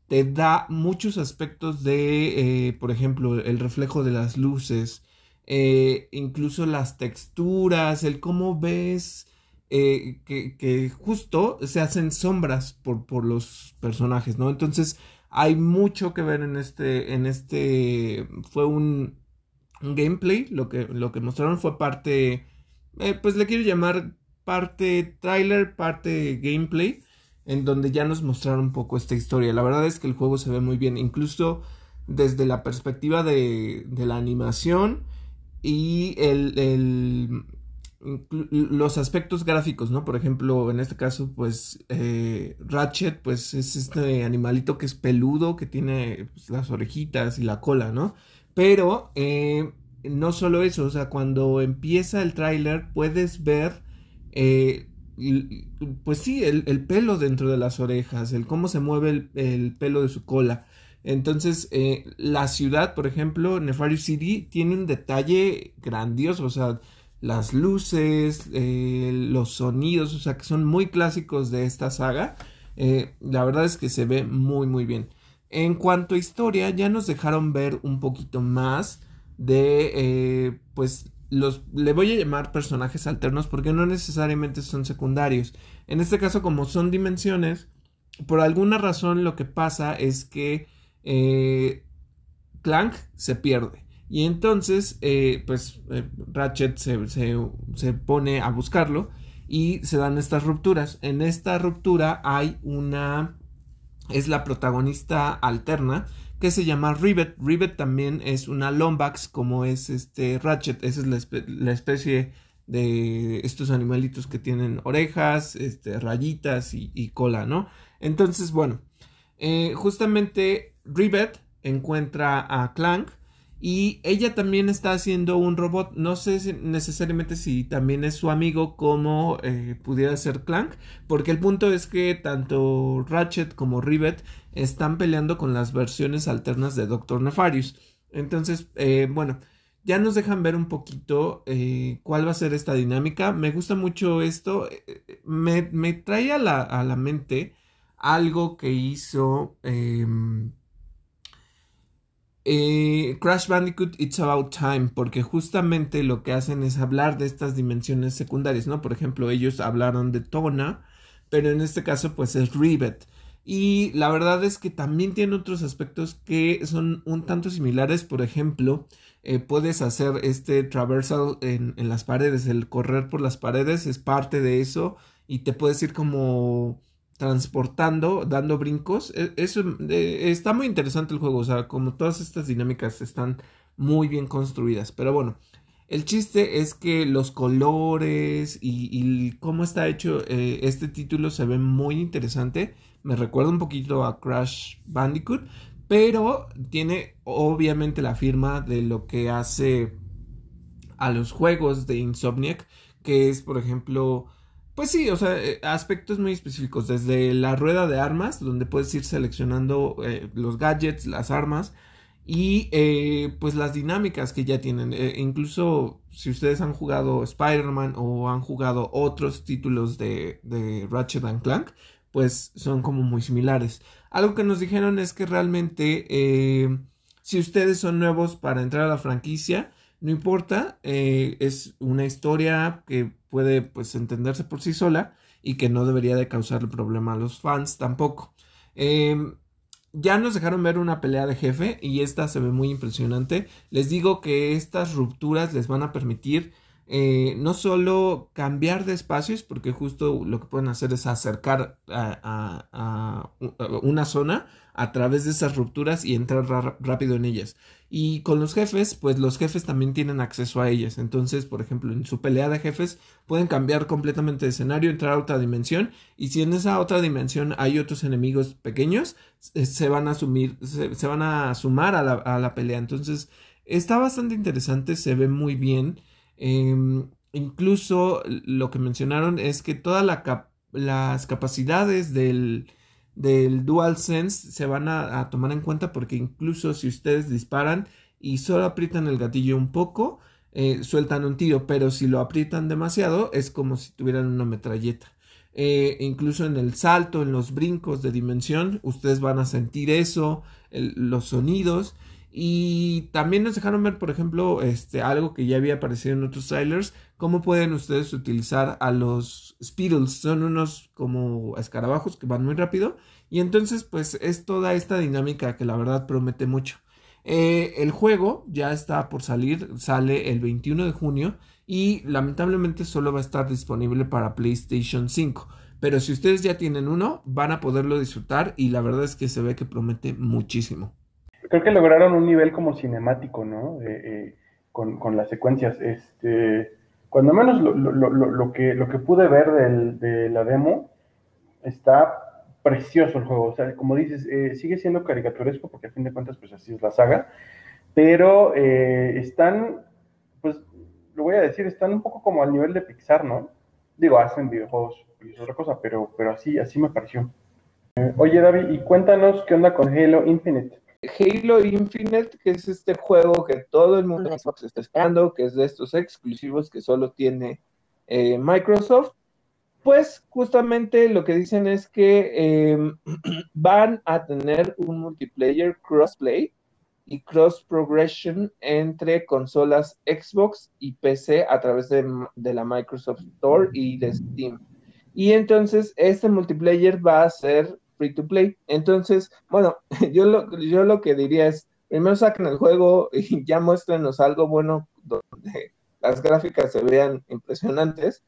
te da muchos aspectos de, eh, por ejemplo, el reflejo de las luces, eh, incluso las texturas, el cómo ves eh, que, justo se hacen sombras por, por, los personajes, ¿no? Entonces hay mucho que ver en este, en este, fue un, gameplay, lo que, lo que mostraron fue parte, eh, pues le quiero llamar parte trailer, parte gameplay, en donde ya nos mostraron un poco esta historia. La verdad es que el juego se ve muy bien, incluso desde la perspectiva de, de la animación, y el, los aspectos gráficos, ¿no? Por ejemplo, en este caso, pues eh, Ratchet, pues es este animalito que es peludo, que tiene pues, las orejitas y la cola, ¿no? Pero eh, no solo eso, o sea, cuando empieza el tráiler puedes ver, eh, pues sí, el, pelo dentro de las orejas, el cómo se mueve el, pelo de su cola. Entonces, eh, la ciudad, por ejemplo, Nefarious City, tiene un detalle grandioso, o sea, las luces, eh, los sonidos, o sea, que son muy clásicos de esta saga. la verdad es que se ve muy, muy bien. En cuanto a historia, ya nos dejaron ver un poquito más de, eh, pues, los, le voy a llamar personajes alternos porque no necesariamente son secundarios. En este caso, como son dimensiones, por alguna razón lo que pasa es que eh, Clank se pierde. Y entonces, eh, pues, Ratchet se, se pone a buscarlo y se dan estas rupturas. En esta ruptura hay una es la protagonista alterna que se llama Rivet. Rivet también es una Lombax como es este Ratchet. Esa es la, especie de estos animalitos que tienen orejas, este, rayitas y, cola, ¿no? Entonces, bueno, eh, justamente Rivet encuentra a Clank y ella también está haciendo un robot. No sé necesariamente si también es su amigo como eh, pudiera ser Clank. Porque el punto es que tanto Ratchet como Rivet están peleando con las versiones alternas de Doctor Nefarious. Entonces, eh, bueno, ya nos dejan ver un poquito eh, cuál va a ser esta dinámica. Me gusta mucho esto. Me, me trae a la, a la mente algo que hizo... Em, eh, Crash Bandicoot It's About Time, porque justamente lo que hacen es hablar de estas dimensiones secundarias, ¿no? Por ejemplo, ellos hablaron de Tona, pero en este caso pues es Rivet. Y la verdad es que también tiene otros aspectos que son un tanto similares, por ejemplo, eh, puedes hacer este traversal en, en las paredes, el correr por las paredes es parte de eso y te puedes ir como transportando, dando brincos. E, eso está muy interesante el juego, o sea, como todas estas dinámicas están muy bien construidas. Pero bueno, el chiste es que los colores y, cómo está hecho eh, este título se ve muy interesante. Me recuerda un poquito a Crash Bandicoot, pero tiene obviamente la firma de lo que hace a los juegos de Insomniac, que es por ejemplo pues sí, o sea, eh, aspectos muy específicos, desde la rueda de armas, donde puedes ir seleccionando eh, los gadgets, las armas y eh, pues las dinámicas que ya tienen. incluso si ustedes han jugado Spider-Man o han jugado otros títulos de, de Ratchet Clank, pues son como muy similares. Algo que nos dijeron es que realmente si ustedes son nuevos para entrar a la franquicia, no importa, es una historia que puede pues entenderse por sí sola y que no debería de causar problema a los fans tampoco. Em, ya nos dejaron ver una pelea de jefe y esta se ve muy impresionante. Les digo que estas rupturas les van a permitir eh, no solo cambiar de espacios, porque justo lo que pueden hacer es acercar a una zona a través de esas rupturas y entrar rápido en ellas. Y con los jefes, pues los jefes también tienen acceso a ellas. Entonces, por ejemplo, en su pelea de jefes pueden cambiar completamente de escenario, entrar a otra dimensión. Y si en esa otra dimensión hay otros enemigos pequeños, se van a sumir, se, van a sumar a la, pelea. Entonces, está bastante interesante, se ve muy bien. Em, incluso lo que mencionaron es que todas las capacidades del, del DualSense se van a, tomar en cuenta porque incluso si ustedes disparan y solo aprietan el gatillo un poco, eh, sueltan un tiro, pero si lo aprietan demasiado es como si tuvieran una metralleta. Eh, incluso en el salto, en los brincos de dimensión, ustedes van a sentir eso, los sonidos. Y también nos dejaron ver, por ejemplo, este, algo que ya había aparecido en otros trailers, cómo pueden ustedes utilizar a los Speedles. Son unos como escarabajos que van muy rápido. Y entonces, pues es toda esta dinámica que la verdad promete mucho. Eh, el juego ya está por salir, sale el 21 de junio y lamentablemente solo va a estar disponible para PlayStation 5. Pero si ustedes ya tienen uno, van a poderlo disfrutar y la verdad es que se ve que promete muchísimo creo que lograron un nivel como cinemático, ¿no? Eh, con, las secuencias. Este, cuando menos lo, que, lo que pude ver de la demo, está precioso el juego. O sea, como dices, eh, sigue siendo caricaturesco porque a fin de cuentas, pues así es la saga. Pero eh, están lo voy a decir, están un poco como al nivel de Pixar, ¿no? Digo, hacen videojuegos y es otra cosa, pero, pero así, así me pareció. Eh, oye, David, y cuéntanos qué onda con Halo Infinite. Halo Infinite, que es este juego que todo el mundo en Xbox está esperando, que es de estos exclusivos que solo tiene eh, Microsoft, pues justamente lo que dicen es que em, van a tener un multiplayer crossplay y cross progression entre consolas Xbox y PC a través de, la Microsoft Store y de Steam. Y entonces este multiplayer va a ser free to play. Entonces, bueno, yo lo, yo lo que diría es, primero saquen el juego y ya muéstrenos algo bueno donde las gráficas se vean impresionantes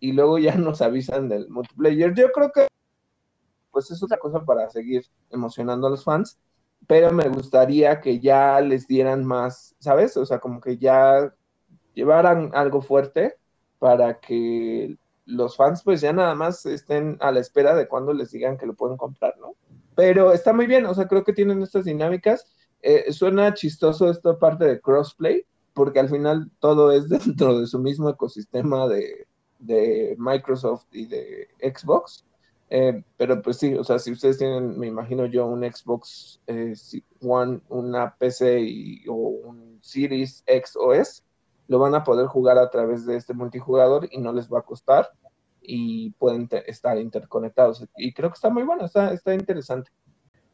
y luego ya nos avisan del multiplayer. Yo creo que pues es otra cosa para seguir emocionando a los fans pero me gustaría que ya les dieran más, ¿sabes? O sea, como que ya llevaran algo fuerte para que los fans pues ya nada más estén a la espera de cuando les digan que lo pueden comprar, ¿no? Pero está muy bien, o sea, creo que tienen estas dinámicas. Eh, suena chistoso esta parte de crossplay, porque al final todo es dentro de su mismo ecosistema de, de Microsoft y de Xbox. Eh, pero pues sí, o sea, si ustedes tienen, me imagino yo, un Xbox eh, One, una PC o un Series X o lo van a poder jugar a través de este multijugador y no les va a costar y pueden estar interconectados. Y creo que está muy bueno, está, está interesante.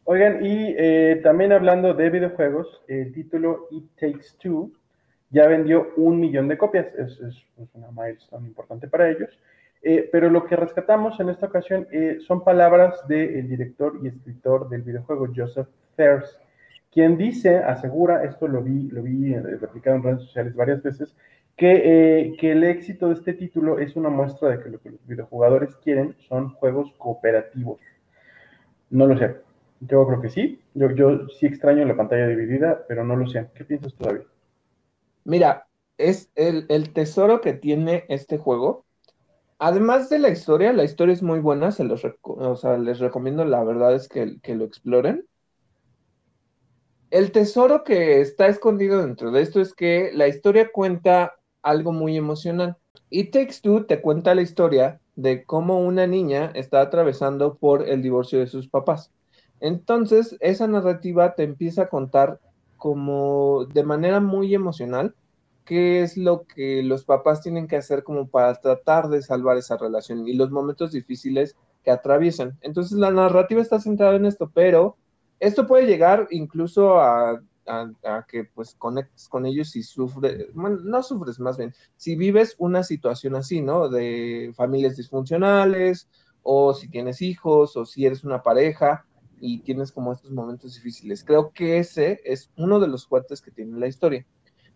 Oigan, y eh, también hablando de videojuegos, el título It Takes Two ya vendió un millón de copias, es, es, es una milestone importante para ellos. Eh, pero lo que rescatamos en esta ocasión eh, son palabras del director y escritor del videojuego, Joseph Thers, quien dice, asegura, esto lo vi, lo vi eh, replicado en redes sociales varias veces, que, que, el éxito de este título es una muestra de que lo que los videojugadores quieren son juegos cooperativos. No lo sé. Yo creo que sí. Yo, yo sí extraño la pantalla dividida, pero no lo sé. ¿Qué piensas tú, David? Mira, es el, el tesoro que tiene este juego además de la historia, la historia es muy buena, se los o sea, les recomiendo, la verdad es que, que, lo exploren. El tesoro que está escondido dentro de esto es que la historia cuenta algo muy emocional. Y Takes Two te cuenta la historia de cómo una niña está atravesando por el divorcio de sus papás. Entonces, esa narrativa te empieza a contar como de manera muy emocional qué es lo que los papás tienen que hacer como para tratar de salvar esa relación y los momentos difíciles que atraviesan. Entonces la narrativa está centrada en esto, pero esto puede llegar incluso a, que pues conectes con ellos y sufres, bueno, no sufres más bien, si vives una situación así, ¿no? De familias disfuncionales o si tienes hijos o si eres una pareja y tienes como estos momentos difíciles. Creo que ese es uno de los fuertes que tiene la historia.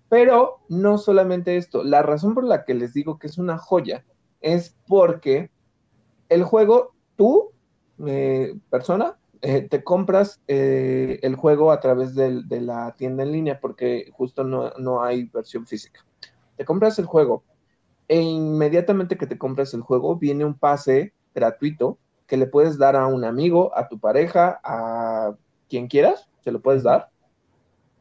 Pero no solamente esto, la razón por la que les digo que es una joya es porque el juego, tú, eh, persona, eh, te compras eh, el juego a través de, la tienda en línea porque justo no, no, hay versión física. Te compras el juego e inmediatamente que te compras el juego viene un pase gratuito que le puedes dar a un amigo, a tu pareja, a quien quieras, se lo puedes dar.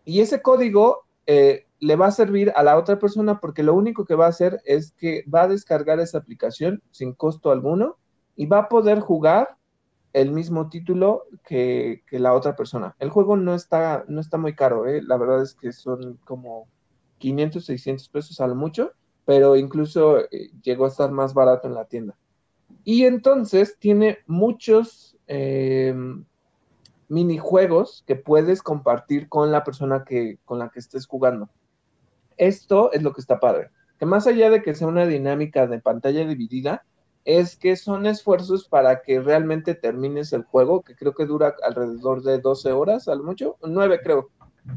Y ese código le va a servir a la otra persona porque lo único que va a hacer es que va a descargar esa aplicación sin costo alguno y va a poder jugar el mismo título que, la otra persona. El juego no está, no está muy caro, ¿eh? la verdad es que son como 500, 600 pesos a mucho, pero incluso eh, llegó a estar más barato en la tienda. Y entonces tiene muchos em, minijuegos que puedes compartir con la persona que, con la que estés jugando esto es lo que está padre. Que más allá de que sea una dinámica de pantalla dividida, es que son esfuerzos para que realmente termines el juego, que creo que dura alrededor de 12 horas, al mucho, 9 creo.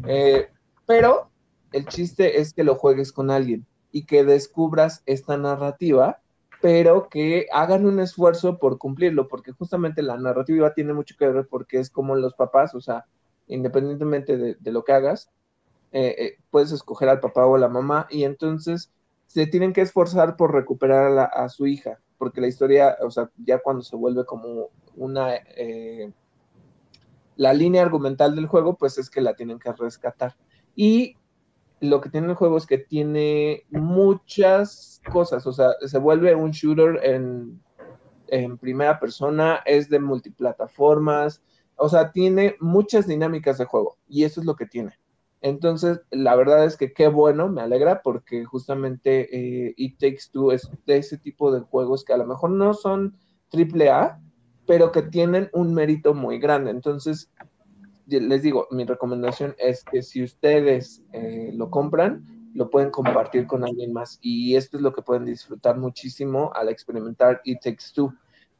Eh, pero el chiste es que lo juegues con alguien y que descubras esta narrativa, pero que hagan un esfuerzo por cumplirlo, porque justamente la narrativa tiene mucho que ver porque es como los papás, o sea, independientemente de lo que hagas, eh, eh, puedes escoger al papá o a la mamá y entonces se tienen que esforzar por recuperar a, su hija, porque la historia, o sea, ya cuando se vuelve como una... Eh, la línea argumental del juego, pues es que la tienen que rescatar. Y lo que tiene el juego es que tiene muchas cosas, o sea, se vuelve un shooter en, en primera persona, es de multiplataformas, o sea, tiene muchas dinámicas de juego y eso es lo que tiene. Entonces, la verdad es que qué bueno, me alegra porque justamente eh, It Takes Two es de ese tipo de juegos que a lo mejor no son triple A, pero que tienen un mérito muy grande. Entonces, les digo, mi recomendación es que si ustedes eh, lo compran, lo pueden compartir con alguien más y esto es lo que pueden disfrutar muchísimo al experimentar It Takes Two.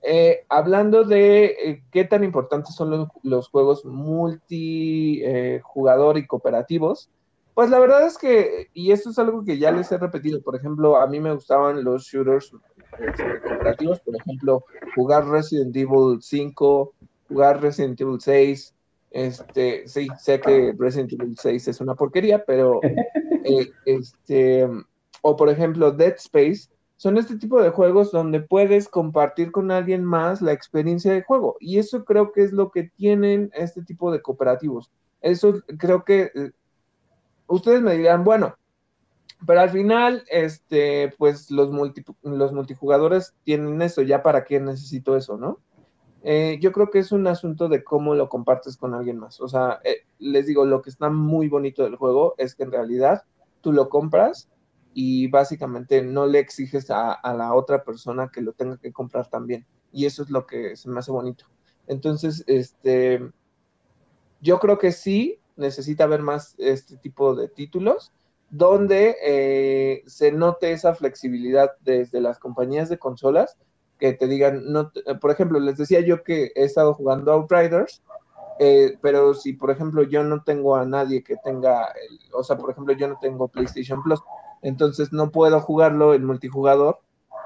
Eh, hablando de eh, qué tan importantes son los, juegos multijugador y cooperativos, pues la verdad es que, y esto es algo que ya les he repetido, por ejemplo, a mí me gustaban los shooters este, cooperativos, por ejemplo, jugar Resident Evil 5, jugar Resident Evil 6, este, sí, sé que Resident Evil 6 es una porquería, pero eh, este, o por ejemplo Dead Space, son este tipo de juegos donde puedes compartir con alguien más la experiencia de juego. Y eso creo que es lo que tienen este tipo de cooperativos. Eso creo que eh, ustedes me dirán, bueno, pero al final, este, pues los, los multijugadores tienen eso, ya para qué necesito eso, ¿no? Eh, yo creo que es un asunto de cómo lo compartes con alguien más. O sea, eh, les digo, lo que está muy bonito del juego es que en realidad tú lo compras y básicamente no le exiges a, la otra persona que lo tenga que comprar también. Y eso es lo que se me hace bonito. Entonces, este, yo creo que sí necesita haber más este tipo de títulos donde eh, se note esa flexibilidad desde las compañías de consolas que te digan, no, por ejemplo, les decía yo que he estado jugando Outriders, eh, pero si, por ejemplo, yo no tengo a nadie que tenga, o sea, por ejemplo, yo no tengo PlayStation Plus, entonces no puedo jugarlo en multijugador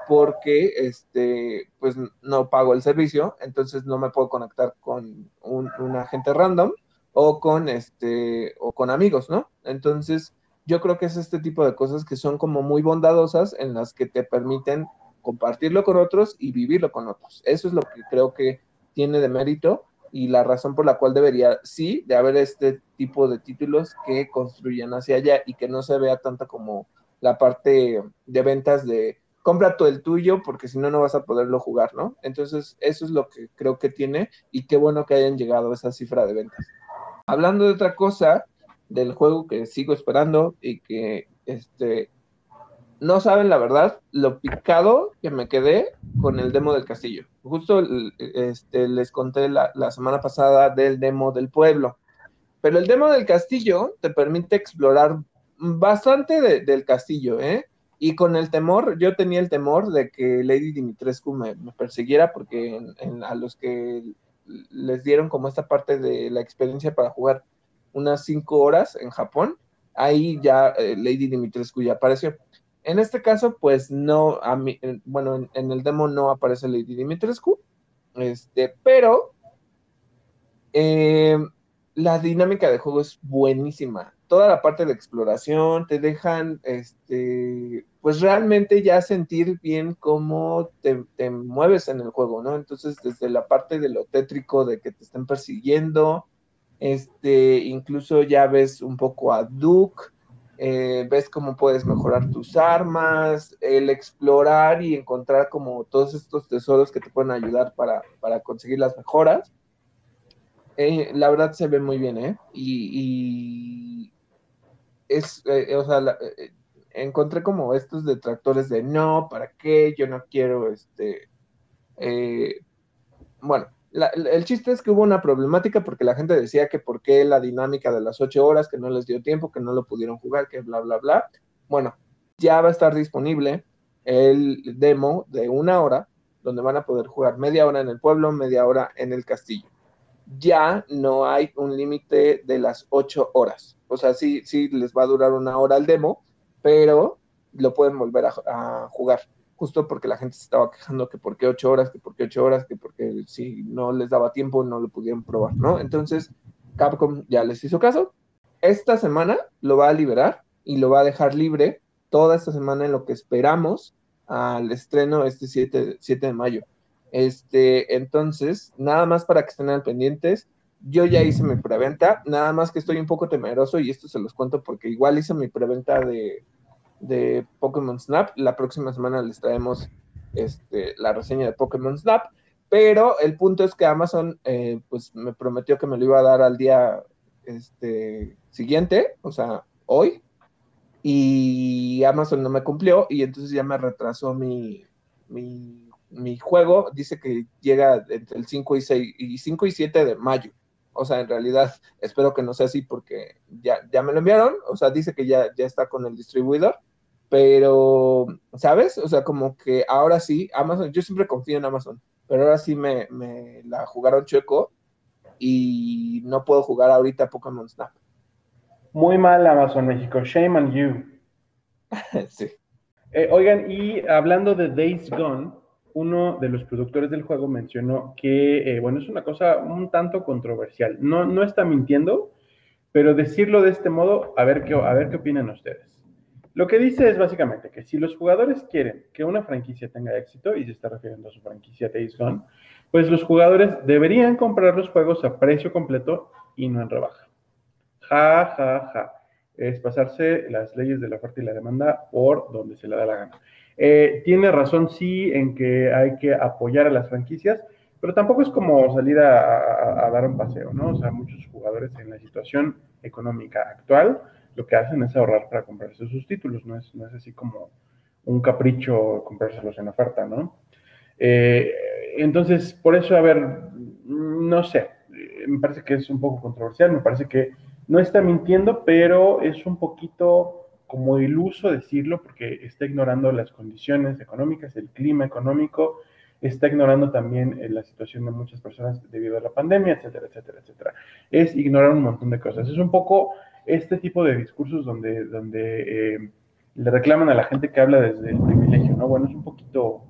porque, este, pues no pago el servicio, entonces no me puedo conectar con un, agente random o con, este, o con amigos, ¿no? Entonces, yo creo que es este tipo de cosas que son como muy bondadosas en las que te permiten compartirlo con otros y vivirlo con otros. Eso es lo que creo que tiene de mérito y la razón por la cual debería, sí, de haber este tipo de títulos que construyan hacia allá y que no se vea tanta como la parte de ventas de compra todo el tuyo porque si no, no vas a poderlo jugar, ¿no? Entonces, eso es lo que creo que tiene y qué bueno que hayan llegado a esa cifra de ventas. Hablando de otra cosa, del juego que sigo esperando y que este, no saben la verdad lo picado que me quedé con el demo del castillo. Justo este, les conté la, semana pasada del demo del pueblo. Pero el demo del castillo te permite explorar bastante del castillo, ¿eh? Y con el temor, yo tenía el temor de que Lady Dimitrescu me, persiguiera porque a los que les dieron como esta parte de la experiencia para jugar unas cinco horas en Japón, ahí ya eh, Lady Dimitrescu ya apareció. En este caso, pues no, a mí, bueno, en, el demo no aparece Lady Dimitrescu, este, pero eh, la dinámica de juego es buenísima. Toda la parte de exploración te dejan, este, pues realmente ya sentir bien cómo te, te, mueves en el juego, ¿no? Entonces, desde la parte de lo tétrico de que te estén persiguiendo, este, incluso ya ves un poco a Duke, eh, ves cómo puedes mejorar tus armas, el explorar y encontrar como todos estos tesoros que te pueden ayudar para, conseguir las mejoras. Eh, la verdad se ve muy bien, ¿eh? Y, es, eh, o sea, encontré como estos detractores de no, ¿para qué? Yo no quiero, este, bueno, el chiste es que hubo una problemática porque la gente decía que por qué la dinámica de las ocho horas, que no les dio tiempo, que no lo pudieron jugar, que bla, bla, bla. Bueno, ya va a estar disponible el demo de una hora, donde van a poder jugar media hora en el pueblo, media hora en el castillo. Ya no hay un límite de las ocho horas. O sea, sí, sí les va a durar una hora el demo, pero lo pueden volver a jugar justo porque la gente se estaba quejando que por qué ocho horas, que por qué ocho horas, que porque si no les daba tiempo no lo pudieron probar, ¿no? Entonces, Capcom ya les hizo caso. Esta semana lo va a liberar y lo va a dejar libre toda esta semana en lo que esperamos al estreno este 7, 7 de mayo. Este, entonces, nada más para que estén al pendientes, yo ya hice mi preventa, nada más que estoy un poco temeroso y esto se los cuento porque igual hice mi preventa de, Pokémon Snap. La próxima semana les traemos este, la reseña de Pokémon Snap, pero el punto es que Amazon eh, pues me prometió que me lo iba a dar al día este, siguiente, o sea, hoy, y Amazon no me cumplió y entonces ya me retrasó mi, mi, mi juego. Dice que llega entre el 5 y 6 y 5 y 7 de mayo. O sea, en realidad espero que no sea así porque ya, ya me lo enviaron. O sea, dice que ya, ya está con el distribuidor. Pero, ¿sabes? O sea, como que ahora sí, Amazon, yo siempre confío en Amazon, pero ahora sí me, me la jugaron chueco y no puedo jugar ahorita Pokémon Snap. Muy mal Amazon México, shame on you. sí. Eh, oigan, y hablando de Days Gone, uno de los productores del juego mencionó que, eh, bueno, es una cosa un tanto controversial. No, no está mintiendo, pero decirlo de este modo, a ver, qué, a ver qué opinan ustedes. Lo que dice es básicamente que si los jugadores quieren que una franquicia tenga éxito, y se está refiriendo a su franquicia Days Gone, pues los jugadores deberían comprar los juegos a precio completo y no en rebaja. Ja, ja, ja. Es pasarse las leyes de la oferta y la demanda por donde se le da la gana. Eh, tiene razón, sí, en que hay que apoyar a las franquicias, pero tampoco es como salir a, dar un paseo, ¿no? O sea, muchos jugadores en la situación económica actual lo que hacen es ahorrar para comprarse sus títulos, no es, no es así como un capricho comprárselos en oferta, ¿no? Eh, entonces, por eso, a ver, no sé, me parece que es un poco controversial, me parece que no está mintiendo, pero es un poquito como iluso decirlo porque está ignorando las condiciones económicas, el clima económico, está ignorando también eh, la situación de muchas personas debido a la pandemia, etcétera, etcétera, etcétera. Es ignorar un montón de cosas. Es un poco este tipo de discursos donde, donde eh, le reclaman a la gente que habla desde el privilegio, ¿no? Bueno, es un poquito,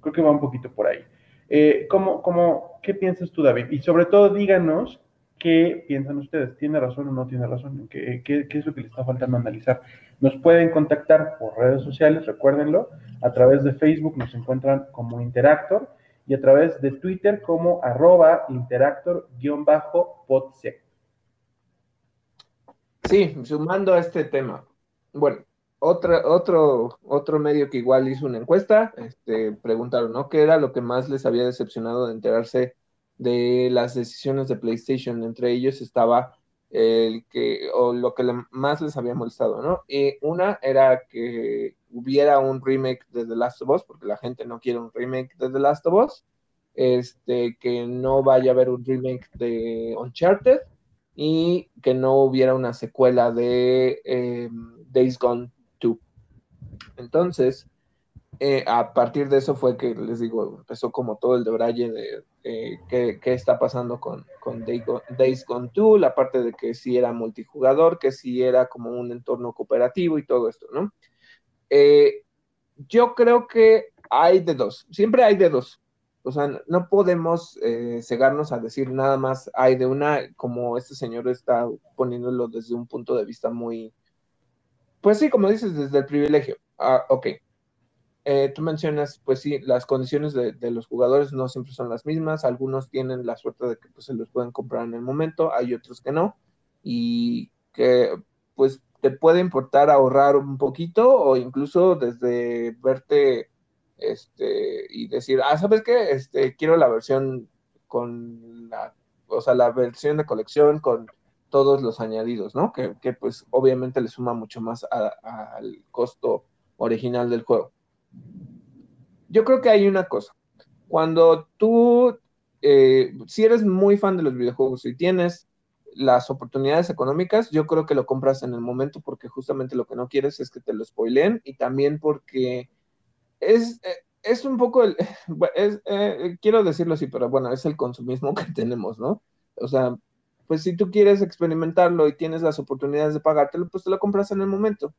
creo que va un poquito por ahí. Eh, ¿cómo, cómo, ¿Qué piensas tú, David? Y sobre todo díganos ¿Qué piensan ustedes? ¿Tiene razón o no tiene razón? ¿Qué, es lo que le está faltando analizar? Nos pueden contactar por redes sociales, recuérdenlo. A través de Facebook nos encuentran como Interactor y a través de Twitter como arroba interactor-podsec. Sí, sumando a este tema. Bueno, otra, otro, otro medio que igual hizo una encuesta, este, preguntaron, ¿no? ¿Qué era lo que más les había decepcionado de enterarse de las decisiones de PlayStation. Entre ellos estaba el que, o lo que más les había molestado, ¿no? Y una era que hubiera un remake de The Last of Us, porque la gente no quiere un remake de The Last of Us, este, que no vaya a haber un remake de Uncharted y que no hubiera una secuela de em, Days Gone 2. Entonces, eh, a partir de eso fue que les digo, empezó como todo el de Braille de eh, qué, está pasando con, con Days Gone 2, la parte de que si era multijugador, que si era como un entorno cooperativo y todo esto, ¿no? Eh, yo creo que hay de dos, siempre hay de dos. O sea, no podemos cegarnos a decir nada más hay de una, como este señor está poniéndolo desde un punto de vista muy, pues sí, como dices, desde el privilegio. Ah, ok, eh, tú mencionas, pues sí, las condiciones de, los jugadores no siempre son las mismas, algunos tienen la suerte de que pues, se los pueden comprar en el momento, hay otros que no, y que pues te puede importar ahorrar un poquito o incluso desde verte este, y decir, ah, ¿sabes qué? Este, quiero la versión con la, o sea, la versión de colección con todos los añadidos, ¿no? Que, pues obviamente le suma mucho más al costo original del juego yo creo que hay una cosa. Cuando tú, eh, si eres muy fan de los videojuegos y tienes las oportunidades económicas, yo creo que lo compras en el momento porque justamente lo que no quieres es que te lo spoileen y también porque es, eh, es un poco el, eh, quiero decirlo así, pero bueno, es el consumismo que tenemos, ¿no? O sea, pues si tú quieres experimentarlo y tienes las oportunidades de pagártelo, pues te lo compras en el momento.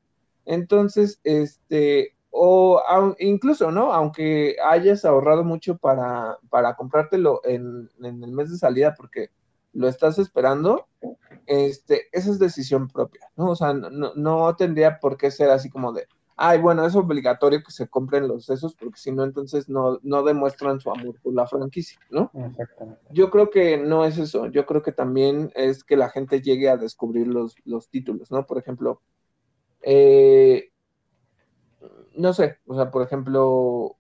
Entonces, este, o incluso, ¿no? Aunque hayas ahorrado mucho para, para comprártelo en, el mes de salida porque lo estás esperando, este, esa es decisión propia, ¿no? O sea, no, no, tendría por qué ser así como de, ay, bueno, es obligatorio que se compren los esos, porque si no, entonces no, no demuestran su amor por la franquicia, ¿no? Exactamente. Yo creo que no es eso, yo creo que también es que la gente llegue a descubrir los, los títulos, ¿no? Por ejemplo, eh, no sé, o sea, por ejemplo,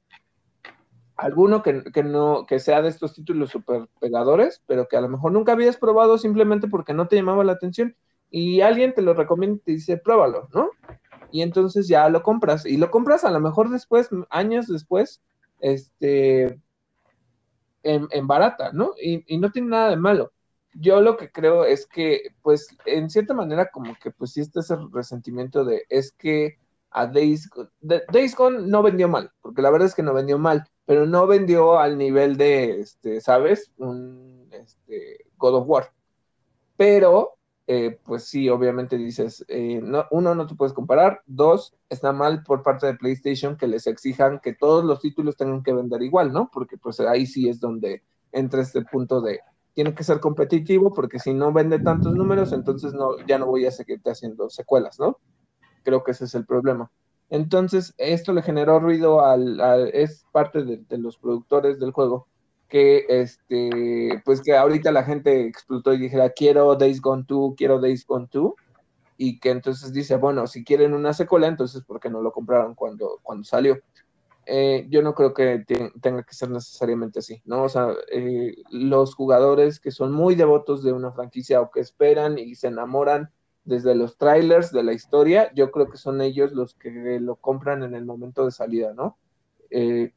alguno que, que, no, que sea de estos títulos super pegadores, pero que a lo mejor nunca habías probado simplemente porque no te llamaba la atención y alguien te lo recomienda y te dice, pruébalo, ¿no? y entonces ya lo compras. Y lo compras a lo mejor después, años después, este, en, barata, ¿no? Y, no tiene nada de malo. Yo lo que creo es que, pues, en cierta manera, como que, pues, sí está ese resentimiento de, es que a Days, Days Gone no vendió mal, porque la verdad es que no vendió mal, pero no vendió al nivel de, este, ¿sabes? Un este, God of War. Pero eh, pues sí, obviamente dices, eh, no, uno, no te puedes comparar, dos, está mal por parte de PlayStation que les exijan que todos los títulos tengan que vender igual, ¿no? Porque pues ahí sí es donde entra este punto de, tiene que ser competitivo porque si no vende tantos números, entonces no, ya no voy a seguirte haciendo secuelas, ¿no? Creo que ese es el problema. Entonces, esto le generó ruido al, es parte de los productores del juego que este, pues que ahorita la gente explotó y dijera, quiero Days Gone 2, quiero Days Gone 2, y que entonces dice, bueno, si quieren una secuela, entonces ¿por qué no lo compraron cuando, cuando salió? Eh, yo no creo que tenga que ser necesariamente así, ¿no? O sea, eh, los jugadores que son muy devotos de una franquicia o que esperan y se enamoran desde los trailers de la historia, yo creo que son ellos los que lo compran en el momento de salida, ¿no? Eh,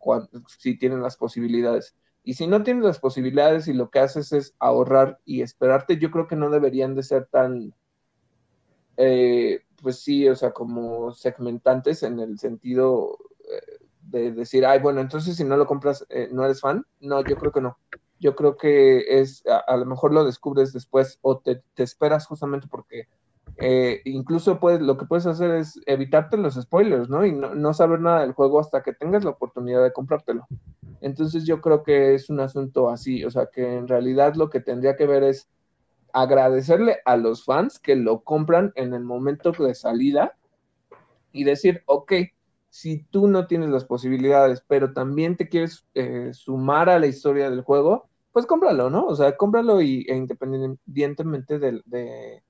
si tienen las posibilidades. Y si no tienes las posibilidades y lo que haces es ahorrar y esperarte, yo creo que no deberían de ser tan, eh, pues sí, o sea, como segmentantes en el sentido eh, de decir, ay, bueno, entonces si no lo compras, eh, no eres fan. No, yo creo que no. Yo creo que es, a, lo mejor lo descubres después o te, esperas justamente porque incluso puedes, lo que puedes hacer es evitarte los spoilers, ¿no? Y no, saber nada del juego hasta que tengas la oportunidad de comprártelo. Entonces yo creo que es un asunto así, o sea que en realidad lo que tendría que ver es agradecerle a los fans que lo compran en el momento de salida y decir, ok, si tú no tienes las posibilidades, pero también te quieres eh, sumar a la historia del juego, pues cómpralo, ¿no? O sea, cómpralo y, e independientemente de, de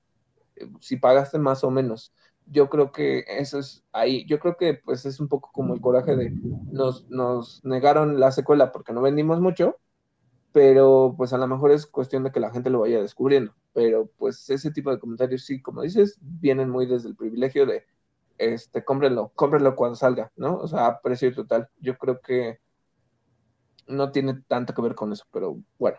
si pagaste más o menos yo creo que eso es ahí, yo creo que pues es un poco como el coraje de nos, nos negaron la secuela porque no vendimos mucho, pero pues a lo mejor es cuestión de que la gente lo vaya descubriendo, pero pues ese tipo de comentarios sí, como dices, vienen muy desde el privilegio de, este, cómprenlo, cómprenlo cuando salga, ¿no? O sea, a precio total, yo creo que no tiene tanto que ver con eso, pero bueno.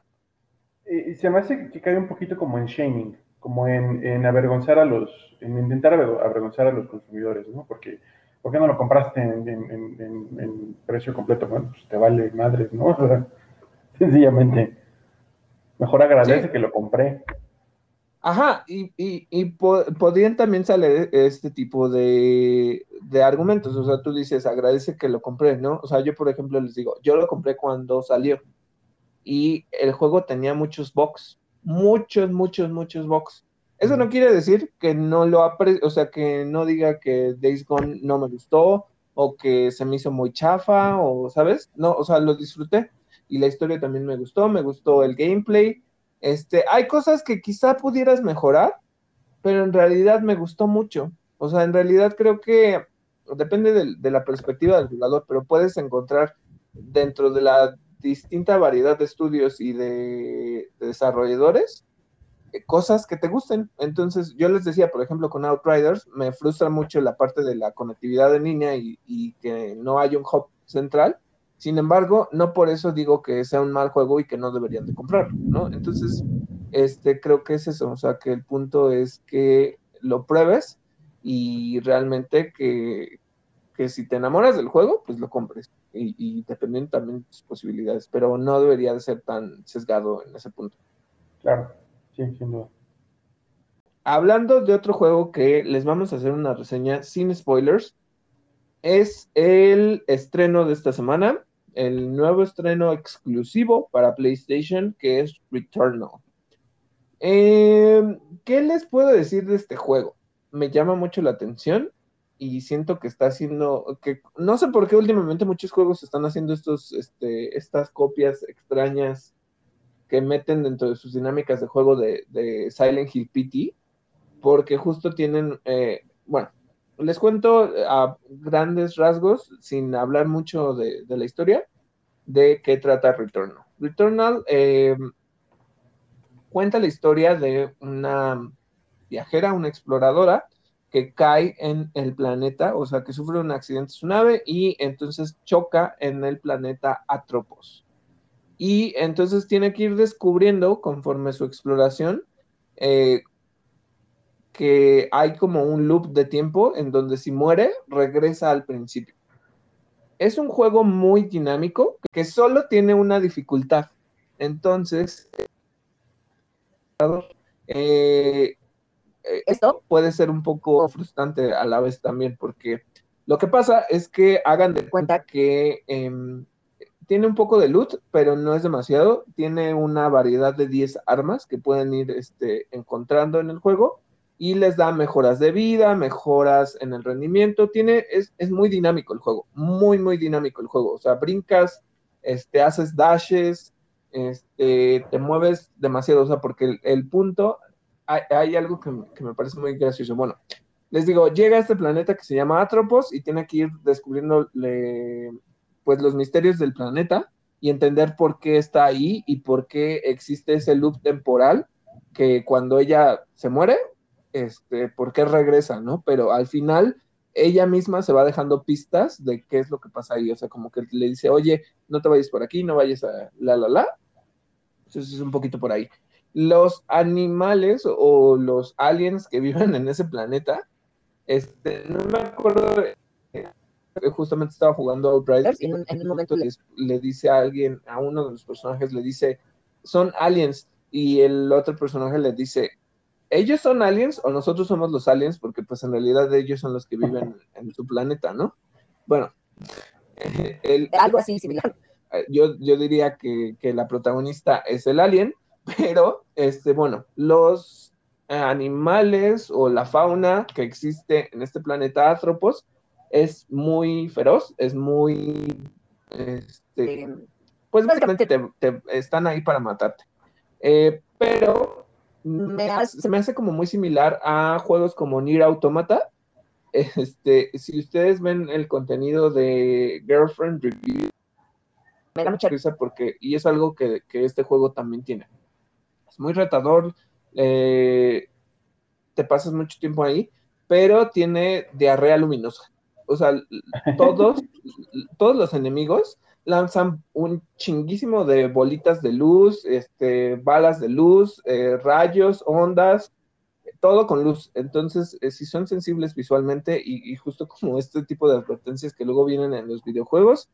Se me hace que cae un poquito como en shaming, como en, avergonzar a los, en intentar avergonzar a los consumidores, ¿no? Porque, ¿por qué no lo compraste en, precio completo? Bueno, pues te vale madre, ¿no? sencillamente, mejor agradece que lo compré. Ajá, y, y, podrían también salir este tipo de, de, argumentos, o sea, tú dices, agradece que lo compré, ¿no? O sea, yo, por ejemplo, les digo, yo lo compré cuando salió y el juego tenía muchos bugs, muchos, muchos, muchos box. Eso no quiere decir que no lo apre o sea, que no diga que Days Gone no me gustó o que se me hizo muy chafa o, ¿sabes? No, o sea, lo disfruté y la historia también me gustó, me gustó el gameplay. Este, hay cosas que quizá pudieras mejorar, pero en realidad me gustó mucho. O sea, en realidad creo que depende de la perspectiva del jugador, pero puedes encontrar dentro de la distinta variedad de estudios y de, desarrolladores eh, cosas que te gusten. Entonces, yo les decía, por ejemplo, con Outriders, me frustra mucho la parte de la conectividad en línea y, y, que no hay un hub central. Sin embargo, no por eso digo que sea un mal juego y que no deberían de comprarlo, ¿no? Entonces, este, creo que es eso, o sea, que el punto es que lo pruebes y realmente que, que si te enamoras del juego, pues lo compres y, y dependiendo también de tus posibilidades, pero no debería de ser tan sesgado en ese punto. Claro, sí, sin duda. Hablando de otro juego que les vamos a hacer una reseña sin spoilers, es el estreno de esta semana, el nuevo estreno exclusivo para PlayStation que es Returnal. Eh, ¿Qué les puedo decir de este juego? Me llama mucho la atención y siento que está haciendo, que no sé por qué últimamente muchos juegos están haciendo estos, este, estas copias extrañas que meten dentro de sus dinámicas de juego de, Silent Hill PT, porque justo tienen, eh, bueno, les cuento a grandes rasgos, sin hablar mucho de, la historia, de qué trata Returnal. Returnal eh, cuenta la historia de una viajera, una exploradora, que cae en el planeta, o sea, que sufre un accidente su nave y entonces choca en el planeta Atropos. Y entonces tiene que ir descubriendo, conforme su exploración, eh, que hay como un loop de tiempo en donde si muere, regresa al principio. Es un juego muy dinámico que solo tiene una dificultad. Entonces, eh, esto puede ser un poco frustrante a la vez también, porque lo que pasa es que hagan de cuenta que em, tiene un poco de loot, pero no es demasiado. Tiene una variedad de 10 armas que pueden ir este, encontrando en el juego y les da mejoras de vida, mejoras en el rendimiento. Tiene, es, es, muy dinámico el juego, muy, muy dinámico el juego. O sea, brincas, este, haces dashes, este, te mueves demasiado. O sea, porque el, el punto hay, algo que, me parece muy gracioso. Bueno, les digo, llega a este planeta que se llama Atropos y tiene que ir descubriendo pues los misterios del planeta y entender por qué está ahí y por qué existe ese loop temporal que cuando ella se muere, este, por qué regresa, ¿no? Pero al final ella misma se va dejando pistas de qué es lo que pasa ahí, o sea, como que le dice, oye, no te vayas por aquí, no vayas a la, la, la. Entonces es un poquito por ahí los animales o los aliens que viven en ese planeta, este, no me acuerdo, eh, justamente estaba jugando Outriders y en, un momento le dice a alguien, a uno de los personajes le dice, son aliens, y el otro personaje le dice, ¿ellos son aliens o nosotros somos los aliens? Porque pues en realidad ellos son los que viven en su planeta, ¿no? Bueno, algo así similar. Eh, yo, yo diría que, que la protagonista es el alien, pero, este, bueno, los animales o la fauna que existe en este planeta Atropos es muy feroz, es muy, este, pues básicamente te, están ahí para matarte. Eh, pero se me hace como muy similar a juegos como Nier Automata. Este, si ustedes ven el contenido de Girlfriend Review, me da mucha risa porque, y es algo que este juego también tiene muy retador, eh, te pasas mucho tiempo ahí, pero tiene diarrea luminosa. O sea, todos, todos los enemigos lanzan un chinguísimo de bolitas de luz, este, balas de luz, eh, rayos, ondas, todo con luz. Entonces, eh, si son sensibles visualmente y, y, justo como este tipo de advertencias que luego vienen en los videojuegos,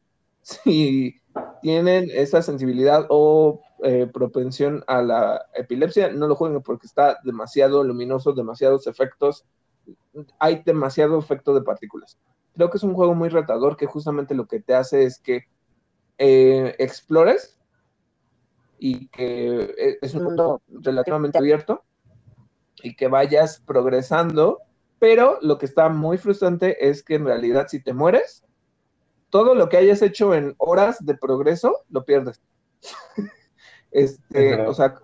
si tienen esa sensibilidad o eh, propensión a la epilepsia, no lo jueguen porque está demasiado luminoso, demasiados efectos, hay demasiado efecto de partículas. Creo que es un juego muy retador que justamente lo que te hace es que eh, explores y que eh, es un mundo relativamente abierto y que vayas progresando, pero lo que está muy frustrante es que en realidad si te mueres, todo lo que hayas hecho en horas de progreso, lo pierdes. este, o sea,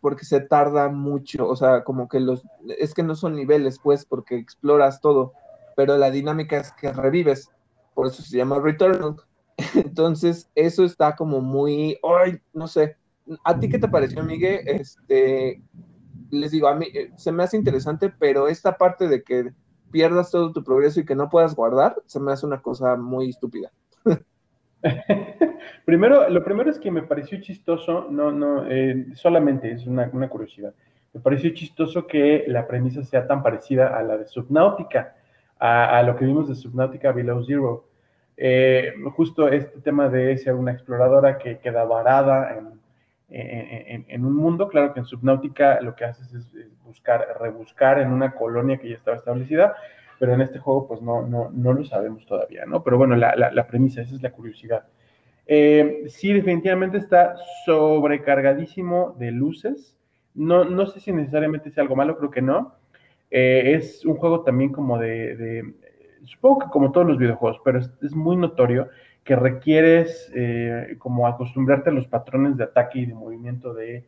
porque se tarda mucho, o sea, como que los, es que no son niveles, pues, porque exploras todo, pero la dinámica es que revives, por eso se llama Returnal. Entonces, eso está como muy, ay, no sé, ¿a ti qué te pareció, Miguel? Este, les digo, a mí eh, se me hace interesante, pero esta parte de que pierdas todo tu progreso y que no puedas guardar, se me hace una cosa muy estúpida. primero, lo primero es que me pareció chistoso, no, no, eh, solamente es una, curiosidad. Me pareció chistoso que la premisa sea tan parecida a la de Subnautica, a, lo que vimos de Subnautica Below Zero. Eh, justo este tema de ser una exploradora que queda varada en, un mundo, claro que en Subnautica lo que haces es, buscar, rebuscar en una colonia que ya estaba establecida, pero en este juego pues no, no, no lo sabemos todavía, ¿no? Pero bueno, la, la, premisa, esa es la curiosidad. Eh, sí, definitivamente está sobrecargadísimo de luces. No, no sé si necesariamente sea algo malo, creo que no. Eh, es un juego también como de, supongo que como todos los videojuegos, pero es, muy notorio que requieres eh, como acostumbrarte a los patrones de ataque y de movimiento de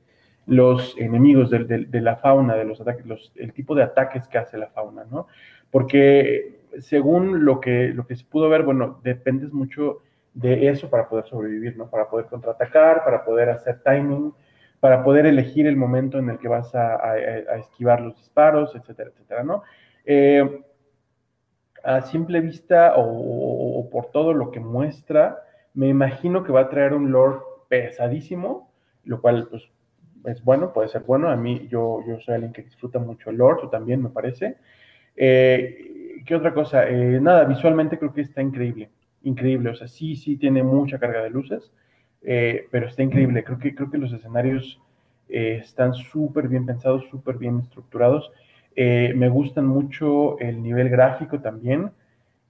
los enemigos, de, la fauna, de los ataques, el tipo de ataques que hace la fauna, ¿no? Porque según lo que, lo que se pudo ver, bueno, dependes mucho de eso para poder sobrevivir, ¿no? Para poder contraatacar, para poder hacer timing, para poder elegir el momento en el que vas a, esquivar los disparos, etcétera, etcétera, ¿no? Eh, a simple vista o, por todo lo que muestra, me imagino que va a traer un lore pesadísimo, lo cual pues, es bueno, puede ser bueno. A mí, yo, yo soy alguien que disfruta mucho el lore, tú también me parece. Eh, ¿Qué otra cosa? Eh, nada, visualmente creo que está increíble, increíble. O sea, sí, sí tiene mucha carga de luces, eh, pero está increíble. Creo que, creo que los escenarios están súper bien pensados, súper bien estructurados. Eh, me gustan mucho el nivel gráfico también.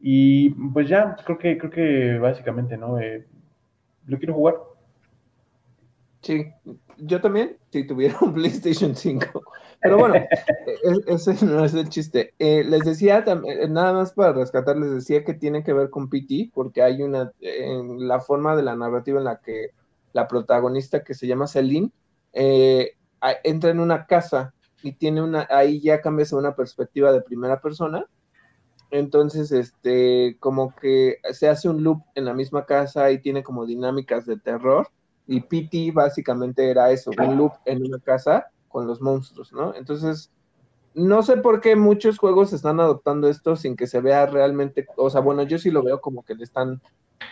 Y pues ya, creo que, creo que básicamente, ¿no? Eh, lo quiero jugar. Sí, yo también, si tuviera un PlayStation 5. Pero bueno, e-, e-, ese no es el chiste. Eh, les decía, nada más para rescatar, les decía que tiene que ver con PT, porque hay una, en la forma de la narrativa en la que la protagonista que se llama Celine, entra en una casa y tiene una, ahí ya cambias a una perspectiva de primera persona. Entonces, este, como que se hace un loop en la misma casa y tiene como dinámicas de terror. Y PT básicamente era eso, un loop en una casa con los monstruos, ¿no? Entonces, no sé por qué muchos juegos están adoptando esto sin que se vea realmente, o sea, bueno, yo sí lo veo como que le están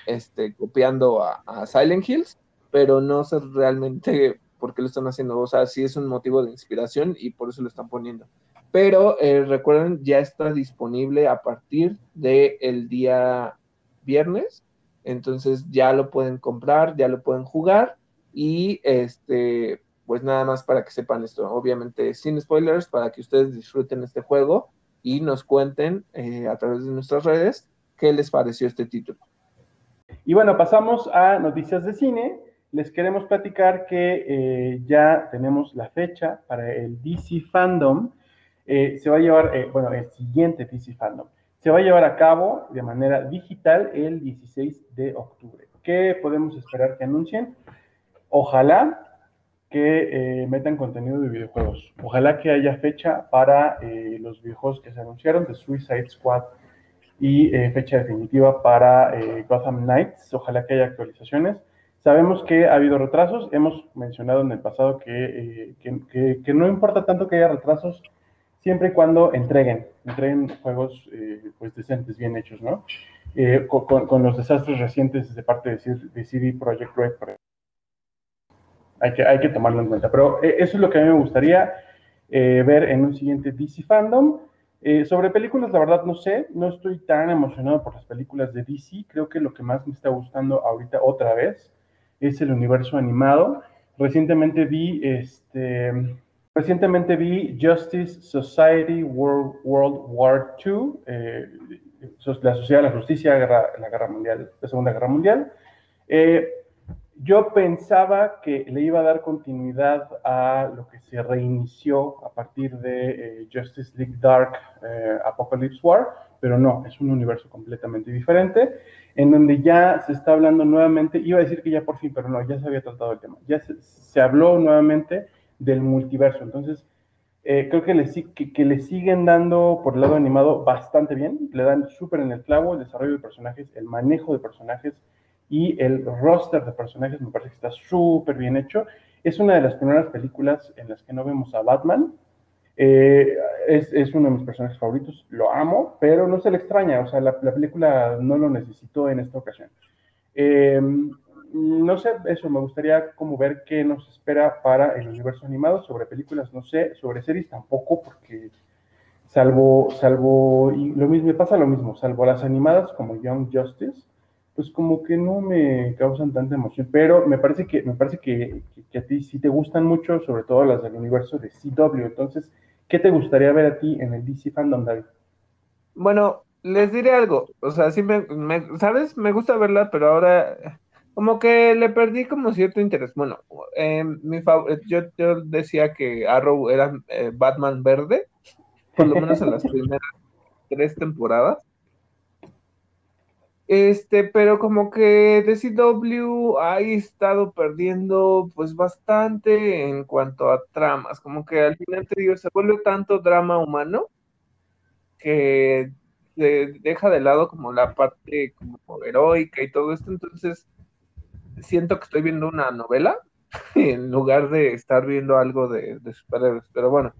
este, copiando a, a Silent Hills, pero no sé realmente por qué lo están haciendo. O sea, sí es un motivo de inspiración y por eso lo están poniendo. Pero eh, recuerden, ya está disponible a partir del día viernes. Entonces ya lo pueden comprar, ya lo pueden jugar. Y este, pues nada más para que sepan esto. Obviamente sin spoilers, para que ustedes disfruten este juego y nos cuenten eh, a través de nuestras redes qué les pareció este título. Y bueno, pasamos a noticias de cine les queremos platicar que eh, ya tenemos la fecha para el DC Fandom. Eh, se va a llevar, eh, bueno, el siguiente DC Fandom. Se va a llevar a cabo de manera digital el 16 de octubre. ¿Qué podemos esperar que anuncien? Ojalá que metan contenido de videojuegos. Ojalá que haya fecha para los videojuegos que se anunciaron de Suicide Squad y fecha definitiva para Gotham Knights. Ojalá que haya actualizaciones. Sabemos que ha habido retrasos, hemos mencionado en el pasado que, eh, no importa tanto que haya retrasos, siempre y cuando entreguen, juegos eh, pues decentes, bien hechos, ¿no? Eh, con, los desastres recientes de parte de, de CD Projekt Red, hay que, hay que tomarlo en cuenta. Pero eso es lo que a mí me gustaría ver en un siguiente DC Fandom. sobre películas, la verdad no sé, no estoy tan emocionado por las películas de DC. Creo que lo que más me está gustando ahorita otra vez es el universo animado. Recientemente vi este, recientemente vi Justice Society World, World War II, eh, la Sociedad de la Justicia, la Guerra Mundial, la Segunda Guerra Mundial. Eh, yo pensaba que le iba a dar continuidad a lo que se reinició a partir de eh, Justice League Dark Apocalypse War, pero no, es un universo completamente diferente, en donde ya se está hablando nuevamente, iba a decir que ya por fin, pero no, ya se había tratado el tema, ya se, habló nuevamente del multiverso, entonces eh, creo que le, que, le siguen dando por el lado animado bastante bien, le dan súper en el clavo el desarrollo de personajes, el manejo de personajes y el roster de personajes me parece que está súper bien hecho. Es una de las primeras películas en las que no vemos a Batman, eh, es, uno de mis personajes favoritos, lo amo, pero no se le extraña, o sea, la, película no lo necesitó en esta ocasión. Em, no sé, eso, me gustaría como ver qué nos espera para el universo animado, sobre películas, no sé, sobre series tampoco, porque salvo, salvo, y lo mismo, me pasa lo mismo, salvo las animadas como Young Justice, pues como que no me causan tanta emoción, pero me parece que, me parece que, que a ti sí te gustan mucho, sobre todo las del universo de CW, entonces ¿Qué te gustaría ver a ti en el DC Fandom, David? Bueno, les diré algo. O sea, sí me, ¿sabes? Me gusta verla, pero ahora como que le perdí como cierto interés. Bueno, eh, mi yo, yo, decía que Arrow era eh, Batman verde, por lo menos en las primeras tres temporadas. Este, pero como que DCW ha estado perdiendo pues bastante en cuanto a tramas, como que al final te digo, se vuelve tanto drama humano que deja de lado como la parte como heroica y todo esto, entonces siento que estoy viendo una novela en lugar de estar viendo algo de, de superhéroes, pero bueno,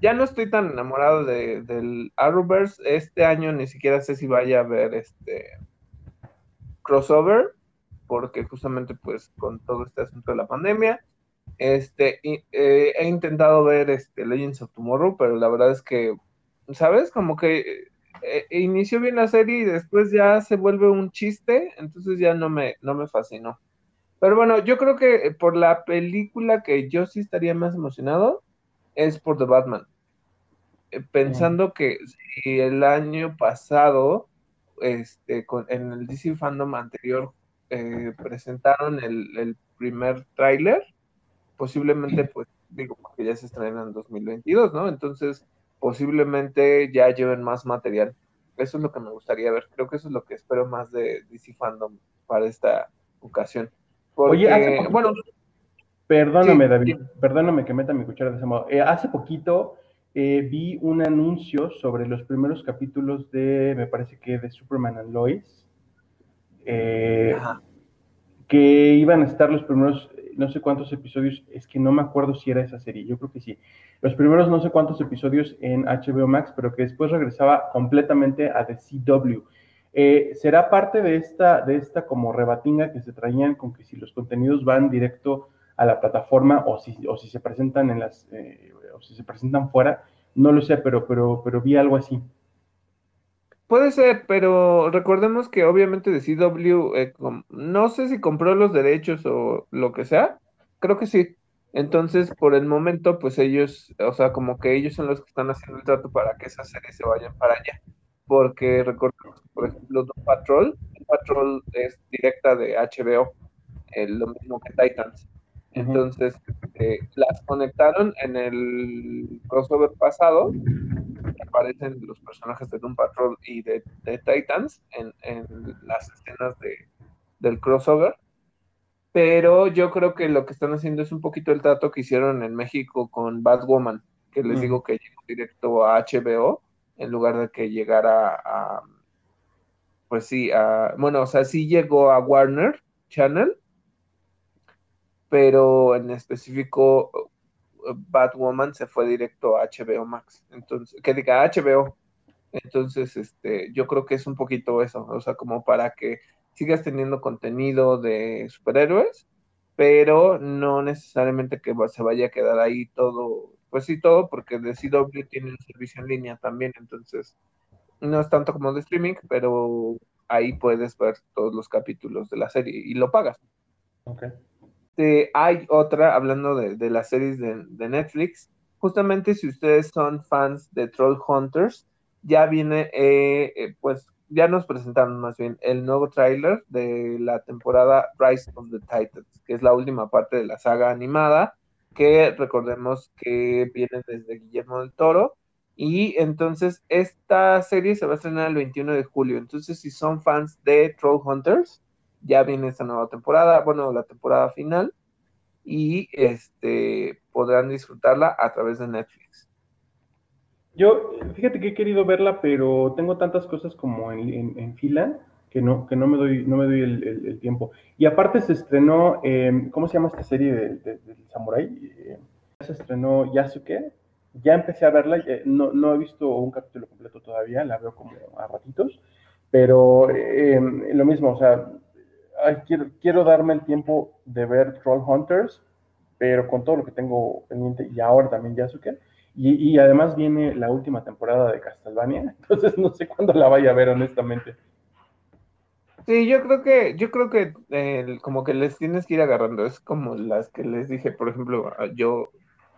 ya no estoy tan enamorado de, del Arrowverse. Este año ni siquiera sé si vaya a ver este crossover, porque justamente pues con todo este asunto de la pandemia. Este, eh, he intentado ver este Legends of Tomorrow, pero la verdad es que, ¿sabes? Como que eh, inició bien la serie y después ya se vuelve un chiste, entonces ya no me, no me fascinó. Pero bueno, yo creo que por la película que yo sí estaría más emocionado es por The Batman. Eh, pensando que si el año pasado, este, en el DC Fandom anterior, eh, presentaron el, primer tráiler, posiblemente, pues, digo, porque ya se estrena en 2022, ¿no? Entonces, posiblemente ya lleven más material. Eso es lo que me gustaría ver. Creo que eso es lo que espero más de DC Fandom para esta ocasión. Oye, bueno, perdóname, David, perdóname que meta mi cuchara de ese modo. Eh, hace poquito eh, vi un anuncio sobre los primeros capítulos de, me parece que de Superman and Lois, eh, que iban a estar los primeros, no sé cuántos episodios, es que no me acuerdo si era esa serie, yo creo que sí, los primeros no sé cuántos episodios en HBO Max, pero que después regresaba completamente a The CW. Eh, ¿Será parte de esta, de esta como rebatinga que se traían con que si los contenidos van directo a la plataforma o si, o si se presentan en las o si se presentan fuera, no lo sé, pero, pero, pero vi algo así. Puede ser, pero recordemos que obviamente de CW, eh, no sé si compró los derechos o lo que sea, creo que sí. Entonces, por el momento, pues ellos, o sea, como que ellos son los que están haciendo el trato para que esas series se vayan para allá. Porque recordemos, por ejemplo, Doom Patrol, es directa de HBO, lo mismo que Titans. Entonces, eh, las conectaron en el crossover pasado. Aparecen los personajes de Doom Patrol y de, Titans en, las escenas de, del crossover. Pero yo creo que lo que están haciendo es un poquito el trato que hicieron en México con Batwoman, que les digo que llegó directo a HBO en lugar de que llegara a, pues sí, a, bueno, o sea, sí llegó a Warner Channel, pero en específico Batwoman se fue directo a HBO Max, entonces, que diga HBO, entonces, este, yo creo que es un poquito eso, o sea, como para que sigas teniendo contenido de superhéroes, pero no necesariamente que se vaya a quedar ahí todo, pues sí, todo, porque de CW tiene un servicio en línea también, entonces, no es tanto como de streaming, pero ahí puedes ver todos los capítulos de la serie y lo pagas. Okay. Este, hay otra, hablando de, las series de, Netflix, justamente si ustedes son fans de Troll Hunters, ya viene, eh, eh, pues ya nos presentaron más bien el nuevo tráiler de la temporada Rise of the Titans, que es la última parte de la saga animada, que recordemos que viene desde Guillermo del Toro. Y entonces esta serie se va a estrenar el 21 de julio. Entonces, si son fans de Troll Hunters, ya viene esta nueva temporada, bueno, la temporada final, y este podrán disfrutarla a través de Netflix. Yo, fíjate que he querido verla, pero tengo tantas cosas como en, fila que no, que no me doy, no me doy el, tiempo. Y aparte se estrenó, em, ¿cómo se llama esta serie del de, Samurai? Eh, se estrenó Yasuke. Ya empecé a verla, eh, no, no he visto un capítulo completo todavía, la veo como a ratitos, pero em, lo mismo, o sea, quiero, darme el tiempo de ver Troll Hunters, pero con todo lo que tengo pendiente y ahora también Yasuke. Y, y además viene la última temporada de Castlevania, entonces no sé cuándo la vaya a ver, honestamente. Sí, yo creo que, yo creo que como que les tienes que ir agarrando. Es como las que les dije, por ejemplo, yo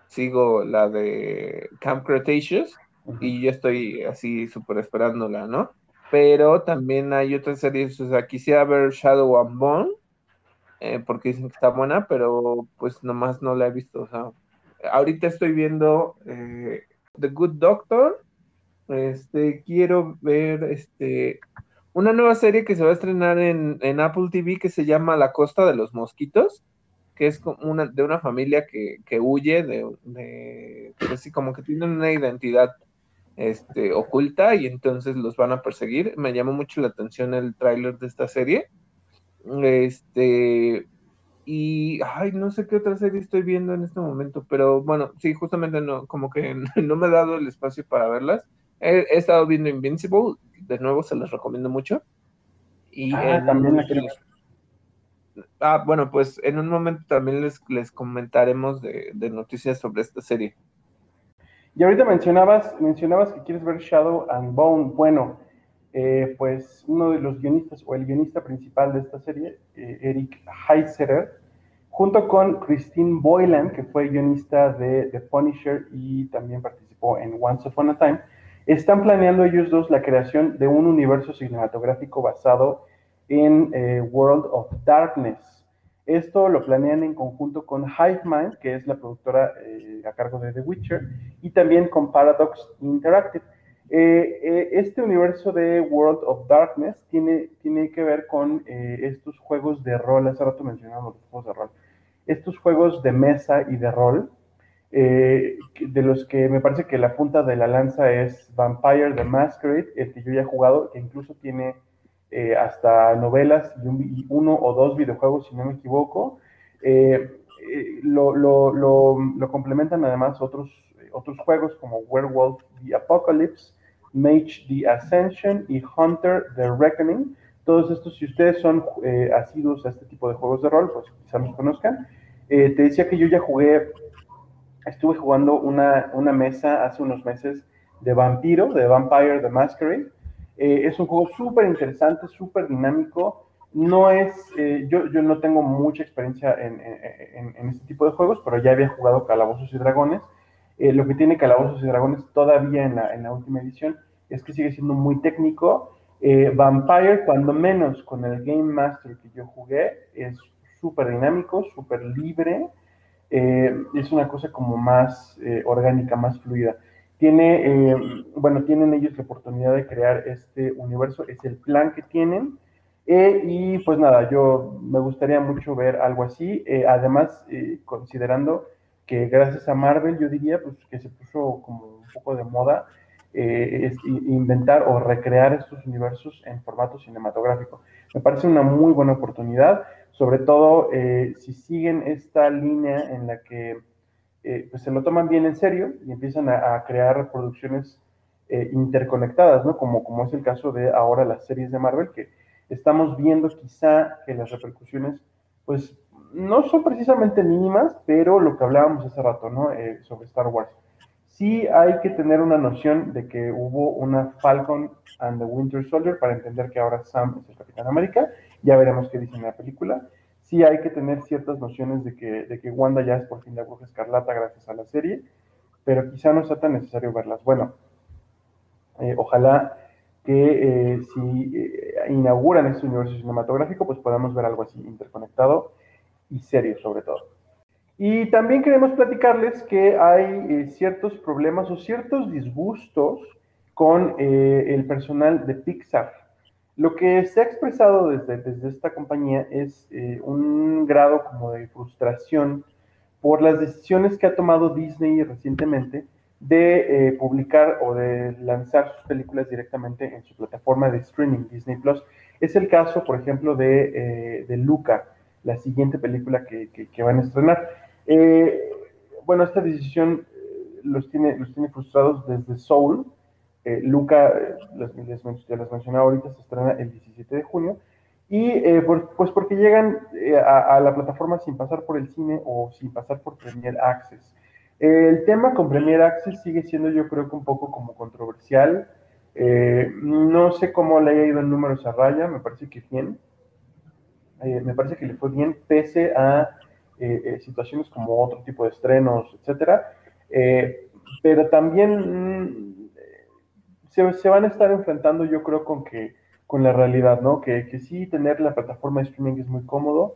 sigo la de Camp Cretaceous y yo estoy así súper esperándola, ¿no? Pero también hay otras series, o sea, quisiera ver Shadow and Bone, eh, porque dicen que está buena, pero pues nomás no la he visto, o sea, ahorita estoy viendo eh, The Good Doctor, este, quiero ver, este, una nueva serie que se va a estrenar en, en, Apple TV que se llama La Costa de los Mosquitos, que es una, de una familia que, que huye de, de pues como que tienen una identidad este, oculta y entonces los van a perseguir. Me llamó mucho la atención el tráiler de esta serie. Este, y, ay, no sé qué otra serie estoy viendo en este momento, pero bueno, sí, justamente no, como que no me he dado el espacio para verlas. He, estado viendo Invincible, de nuevo se las recomiendo mucho. Y ah, también la Ah, bueno, pues en un momento también les, les comentaremos de, de noticias sobre esta serie. Y ahorita mencionabas, mencionabas que quieres ver Shadow and Bone. Bueno, eh, pues uno de los guionistas o el guionista principal de esta serie, eh, Eric Heiserer, junto con Christine Boylan, que fue guionista de The Punisher y también participó en Once Upon a Time, están planeando ellos dos la creación de un universo cinematográfico basado en eh, World of Darkness. Esto lo planean en conjunto con Hivemind, que es la productora eh, a cargo de The Witcher, y también con Paradox Interactive. Eh, eh, este universo de World of Darkness tiene, tiene que ver con estos juegos de rol, hace rato mencionamos los juegos de rol, estos juegos de mesa y de rol, de los que me parece que la punta de la lanza es Vampire the Masquerade, el que yo ya he jugado, que incluso tiene eh, hasta novelas y, uno o dos videojuegos, si no me equivoco. Eh, eh, lo, lo, lo, complementan además otros, otros juegos como Werewolf the Apocalypse, Mage the Ascension y Hunter the Reckoning. Todos estos, si ustedes son asiduos a este tipo de juegos de rol, pues quizás los conozcan. te decía que yo ya jugué, estuve jugando una, una mesa hace unos meses de Vampiro, de Vampire the Masquerade. Eh, es un juego súper interesante, súper dinámico. No es, eh, yo, yo, no tengo mucha experiencia en, en, este tipo de juegos, pero ya había jugado Calabozos y Dragones. Eh, lo que tiene Calabozos y Dragones todavía en la, en la última edición es que sigue siendo muy técnico. Vampire, cuando menos con el Game Master que yo jugué, es súper dinámico, súper libre. es una cosa como más orgánica, más fluida. Tiene, eh, bueno, tienen ellos la oportunidad de crear este universo, es el plan que tienen. Eh, y pues nada, yo me gustaría mucho ver algo así. Eh, además, considerando que gracias a Marvel, yo diría pues, que se puso como un poco de moda es inventar o recrear estos universos en formato cinematográfico. Me parece una muy buena oportunidad, sobre todo si siguen esta línea en la que eh, pues se lo toman bien en serio y empiezan a, crear producciones eh, interconectadas, ¿no? Como, como es el caso de ahora las series de Marvel, que estamos viendo quizá que las repercusiones, pues no son precisamente mínimas, pero lo que hablábamos hace rato, ¿no? Eh, sobre Star Wars. Sí hay que tener una noción de que hubo una Falcon and the Winter Soldier para entender que ahora Sam es el Capitán América. Ya veremos qué dice en la película sí hay que tener ciertas nociones de que, de que Wanda ya es por fin la bruja escarlata gracias a la serie, pero quizá no sea tan necesario verlas. Bueno, eh, ojalá que eh, si eh, inauguran este universo cinematográfico, pues podamos ver algo así interconectado y serio sobre todo. Y también queremos platicarles que hay ciertos problemas o ciertos disgustos con el personal de Pixar. Lo que se ha expresado desde, desde esta compañía es eh, un grado como de frustración por las decisiones que ha tomado Disney recientemente de eh, publicar o de lanzar sus películas directamente en su plataforma de streaming Disney Plus. Es el caso, por ejemplo, de, eh, de Luca, la siguiente película que, que, van a estrenar. bueno, esta decisión los tiene, los tiene frustrados desde Soul, eh, Luca, eh, les, les mencionaba ahorita, se estrena el 17 de junio. Y eh, pues porque llegan a, la plataforma sin pasar por el cine o sin pasar por Premier Access. el tema con Premier Access sigue siendo yo creo que un poco como controversial. no sé cómo le haya ido en números a Raya, me parece que bien. me parece que le fue bien pese a situaciones como otro tipo de estrenos, etcétera. pero también mm, se, van a estar enfrentando, yo creo, con que con la realidad, ¿no? Que, que sí, tener la plataforma de streaming es muy cómodo,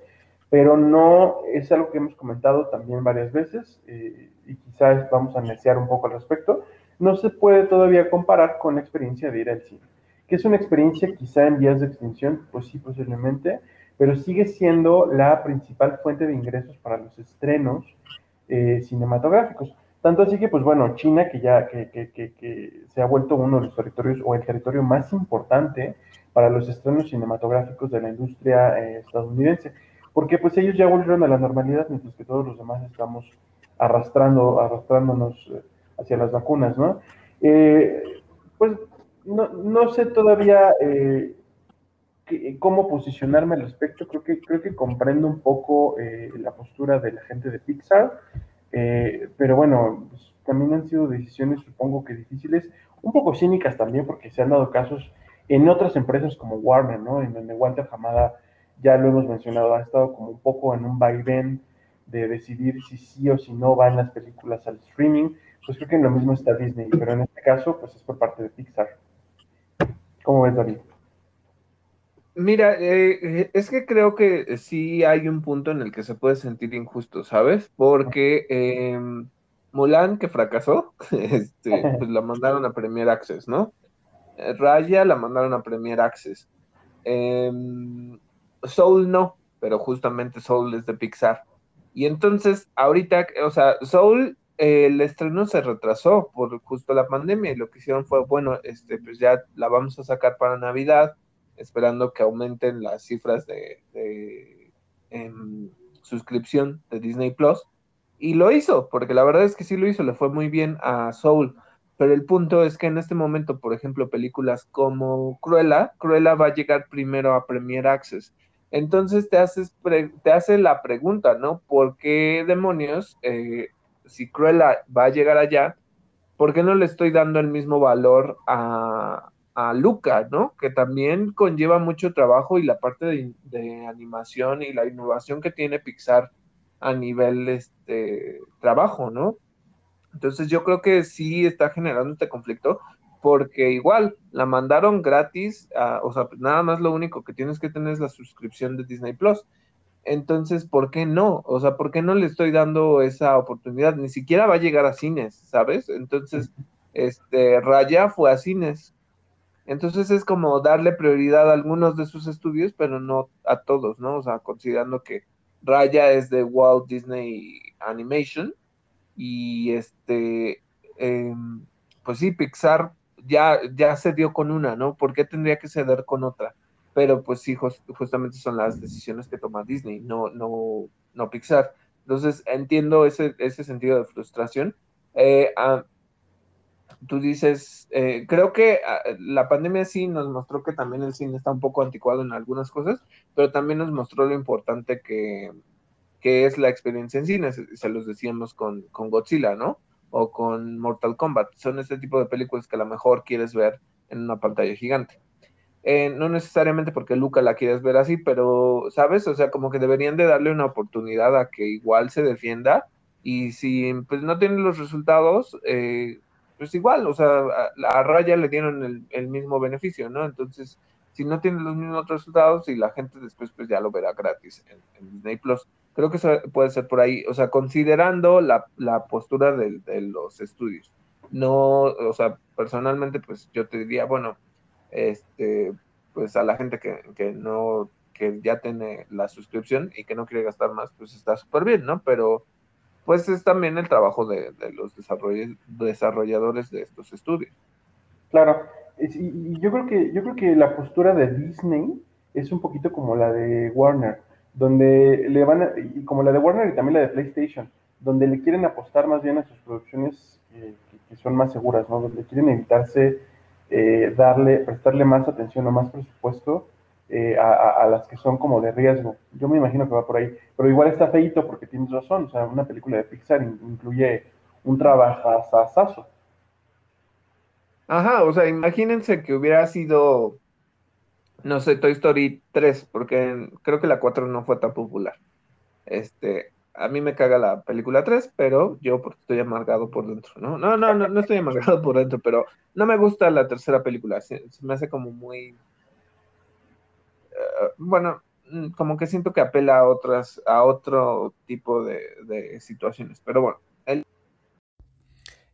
pero no es algo que hemos comentado también varias veces eh, y quizás vamos a necear un poco al respecto. No se puede todavía comparar con la experiencia de ir al cine. que es una experiencia quizá en vías de extinción, pues sí, posiblemente, pero sigue siendo la principal fuente de ingresos para los estrenos eh, cinematográficos. Tanto así que, pues bueno, China, que ya que, que, que, se ha vuelto uno de los territorios o el territorio más importante para los estrenos cinematográficos de la industria eh, estadounidense, porque pues ellos ya volvieron a la normalidad, mientras que todos los demás estamos arrastrando, arrastrándonos eh, hacia las vacunas, ¿no? pues no, no, sé todavía cómo posicionarme al respecto. Creo que, creo que comprendo un poco eh, la postura de la gente de Pixar, eh, pero bueno, pues, también han sido decisiones, supongo que difíciles, un poco cínicas también, porque se han dado casos en otras empresas como Warner, ¿no? En donde Walter Hamada, ya lo hemos mencionado, ha estado como un poco en un vaivén de decidir si sí o si no van las películas al streaming. Pues creo que en lo mismo está Disney, pero en este caso, pues es por parte de Pixar. ¿Cómo ves, David? Mira, eh, es que creo que sí hay un punto en el que se puede sentir injusto, ¿sabes? Porque em, Mulan, que fracasó, este, pues la mandaron a Premier Access, ¿no? Eh, Raya la mandaron a Premier Access. Em, Soul no, pero justamente Soul es de Pixar. Y entonces, ahorita, o sea, Soul, el estreno se retrasó por justo la pandemia y lo que hicieron fue, bueno, este, pues ya la vamos a sacar para Navidad esperando que aumenten las cifras de, suscripción de Disney Plus. Y lo hizo, porque la verdad es que sí lo hizo, le fue muy bien a Soul. Pero el punto es que en este momento, por ejemplo, películas como Cruella, Cruella va a llegar primero a Premier Access. Entonces te, haces te hace la pregunta, ¿no? ¿Por qué demonios, eh, si Cruella va a llegar allá, ¿por qué no le estoy dando el mismo valor a, a Luca, ¿no? Que también conlleva mucho trabajo y la parte de, animación y la innovación que tiene Pixar a nivel este trabajo, ¿no? Entonces yo creo que sí está generando este conflicto porque igual la mandaron gratis, o sea, nada más lo único que tienes que tener es la suscripción de Disney Plus. Entonces, ¿por qué no? O sea, ¿por qué no le estoy dando esa oportunidad? Ni siquiera va a llegar a cines, ¿sabes? Entonces, este, Raya fue a cines, entonces es como darle prioridad a algunos de sus estudios, pero no a todos, ¿no? O sea, considerando que Raya es de Walt Disney Animation y este, em, pues sí, Pixar ya, ya se dio con una, ¿no? ¿Por qué tendría que ceder con otra? Pero pues sí, justamente son las decisiones que toma Disney, no, no, no Pixar. Entonces entiendo ese, ese sentido de frustración. Eh, tú dices, eh, creo que ah, la pandemia sí nos mostró que también el cine está un poco anticuado en algunas cosas, pero también nos mostró lo importante que, es la experiencia en cine, se, los decíamos con, Godzilla, ¿no? O con Mortal Kombat. Son este tipo de películas que a lo mejor quieres ver en una pantalla gigante. Eh, no necesariamente porque Luca la quieres ver así, pero, ¿sabes? O sea, como que deberían de darle una oportunidad a que igual se defienda y si pues no tienen los resultados, eh, pues igual, o sea, a, Raya le dieron el, mismo beneficio, ¿no? Entonces, si no tiene los mismos resultados y la gente después pues ya lo verá gratis en, Disney Plus. Creo que eso puede ser por ahí, o sea, considerando la, postura de, los estudios. No, o sea, personalmente pues yo te diría, bueno, este, pues a la gente que, que no, que ya tiene la suscripción y que no quiere gastar más, pues está súper bien, ¿no? Pero pues es también el trabajo de, los desarrolladores de estos estudios. Claro, y yo creo que yo creo que la postura de Disney es un poquito como la de Warner, donde le van a, y como la de Warner y también la de PlayStation, donde le quieren apostar más bien a sus producciones que, son más seguras, ¿no? Donde quieren evitarse eh, darle, prestarle más atención o más presupuesto eh, a, las que son como de riesgo. Yo me imagino que va por ahí, pero igual está feito porque tienes razón, o sea, una película de Pixar incluye un trabajazazazo. Ajá, o sea, imagínense que hubiera sido, no sé, Toy Story 3, porque creo que la 4 no fue tan popular. Este, a mí me caga la película 3, pero yo porque estoy amargado por dentro, ¿no? No, no, no, no estoy amargado por dentro, pero no me gusta la tercera película, me hace como muy bueno, mm, como que siento que apela a otras, a otro tipo de, situaciones, pero bueno.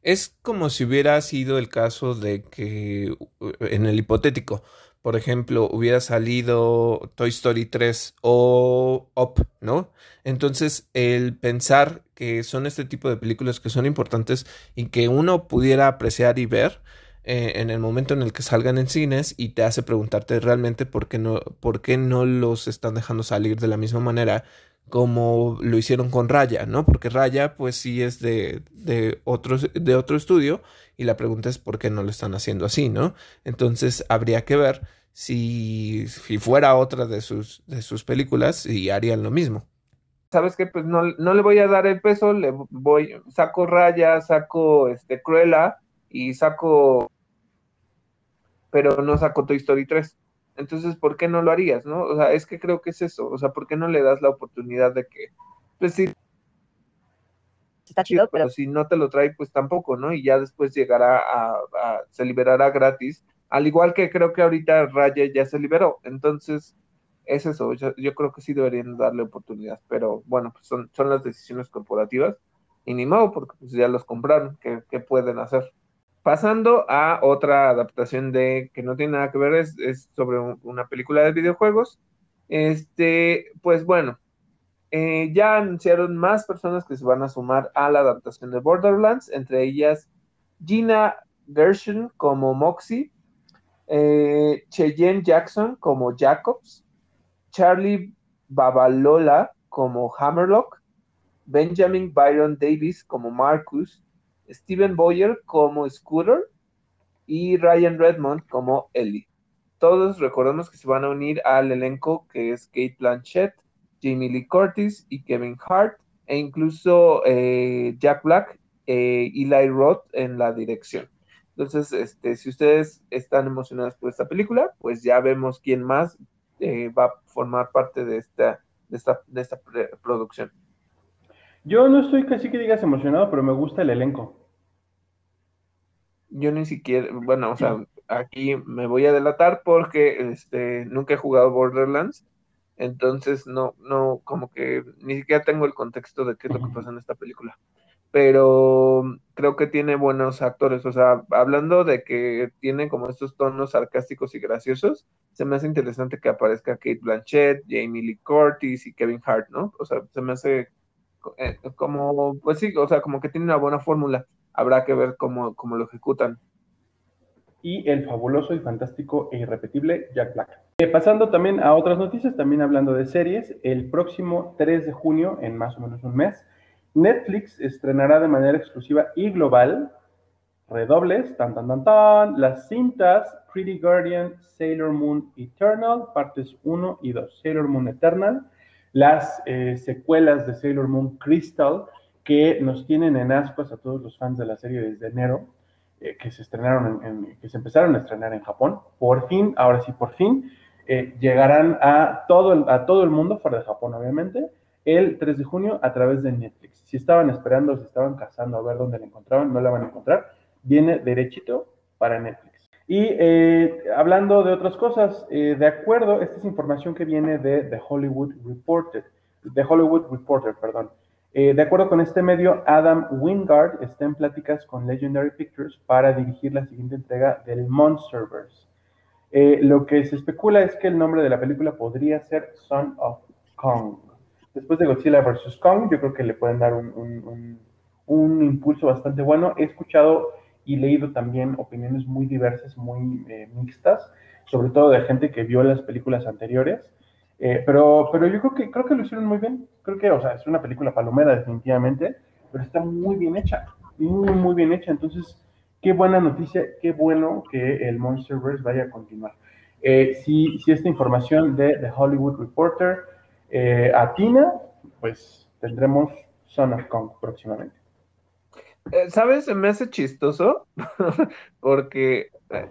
Es como si hubiera sido el caso de que, en el hipotético, por ejemplo, hubiera salido Toy Story 3 o Up, ¿no? Entonces, el pensar que son este tipo de películas que son importantes y que uno pudiera apreciar y ver eh, en el momento en el que salgan en cines y te hace preguntarte realmente por qué no, por qué no los están dejando salir de la misma manera como lo hicieron con Raya, ¿no? Porque Raya, pues sí es de, de, otro, de otro estudio y la pregunta es por qué no lo están haciendo así, ¿no? Entonces habría que ver si, si fuera otra de sus, de sus películas y harían lo mismo. ¿Sabes qué? Pues no, no le voy a dar el peso, le voy, saco Raya, saco este Cruella y saco, pero no saco Toy Story 3 entonces, ¿por qué no lo harías, no? O sea, es que creo que es eso, o sea, ¿por qué no le das la oportunidad de que, pues sí, está chido, pero si no te lo trae, pues tampoco, ¿no? Y ya después llegará a, se liberará gratis, al igual que creo que ahorita Raya ya se liberó, entonces es eso, yo, creo que sí deberían darle oportunidad, pero bueno, pues son, son las decisiones corporativas. Y ni modo, porque pues ya los compraron, ¿qué, qué pueden hacer? Pasando a otra adaptación de que no tiene nada que ver, es, sobre una película de videojuegos. Este, pues bueno, eh, ya anunciaron más personas que se van a sumar a la adaptación de Borderlands, entre ellas Gina Gershon como Moxie, eh, Cheyenne Jackson como Jacobs, Charlie Babalola como Hammerlock, Benjamin Byron Davis como Marcus, Steven Boyer como Scooter y Ryan Redmond como Ellie. Todos recordemos que se van a unir al elenco que es Kate Blanchett, Jamie Lee Curtis y Kevin Hart, e incluso eh, Jack Black e Eli Roth en la dirección. Entonces, este, si ustedes están emocionados por esta película, pues ya vemos quién más eh, va a formar parte de esta, de esta, de esta producción. Yo no estoy casi que digas emocionado, pero me gusta el elenco. Yo ni siquiera, bueno, o sea, aquí me voy a delatar porque este, nunca he jugado Borderlands, entonces no, no, como que ni siquiera tengo el contexto de qué es lo que pasa en esta película. Pero creo que tiene buenos actores, o sea, hablando de que tiene como estos tonos sarcásticos y graciosos, se me hace interesante que aparezca Kate Blanchett, Jamie Lee Curtis y Kevin Hart, ¿no? O sea, se me hace eh, como, pues sí, o sea, como que tiene una buena fórmula. Habrá que ver cómo, cómo lo ejecutan. Y el fabuloso y fantástico e irrepetible Jack Black. Eh, pasando también a otras noticias, también hablando de series, el próximo 3 de junio, en más o menos un mes, Netflix estrenará de manera exclusiva y global, redobles, tan tan tan tan, las cintas Pretty Guardian, Sailor Moon Eternal, partes 1 y 2, Sailor Moon Eternal, las eh, secuelas de Sailor Moon Crystal, que nos tienen en ascuas a todos los fans de la serie desde enero, eh, que se estrenaron, en, que se empezaron a estrenar en Japón. Por fin, ahora sí, por fin, eh, llegarán a todo, el, a todo el mundo, fuera de Japón, obviamente, el 3 de junio a través de Netflix. Si estaban esperando, si estaban cazando a ver dónde la encontraban, no la van a encontrar. Viene derechito para Netflix. Y eh, hablando de otras cosas, eh, de acuerdo, esta es información que viene de The Hollywood Reporter, The Hollywood Reporter, perdón. Eh, de acuerdo con este medio, Adam Wingard está en pláticas con Legendary Pictures para dirigir la siguiente entrega del Monsterverse. lo que se especula es que el nombre de la película podría ser Son of Kong. Después de Godzilla vs. Kong, yo creo que le pueden dar un, un impulso bastante bueno. He escuchado y leído también opiniones muy diversas, muy eh, mixtas, sobre todo de gente que vio las películas anteriores. Eh, pero, pero yo creo que, creo que lo hicieron muy bien. Creo que, o sea, es una película palomera definitivamente, pero está muy bien hecha, muy, muy bien hecha. Entonces, qué buena noticia, qué bueno que el Monsterverse vaya a continuar. Eh, si, si, esta información de The Hollywood Reporter atina, pues tendremos Son of Kong próximamente. Eh, ¿Sabes? Me hace chistoso porque, eh,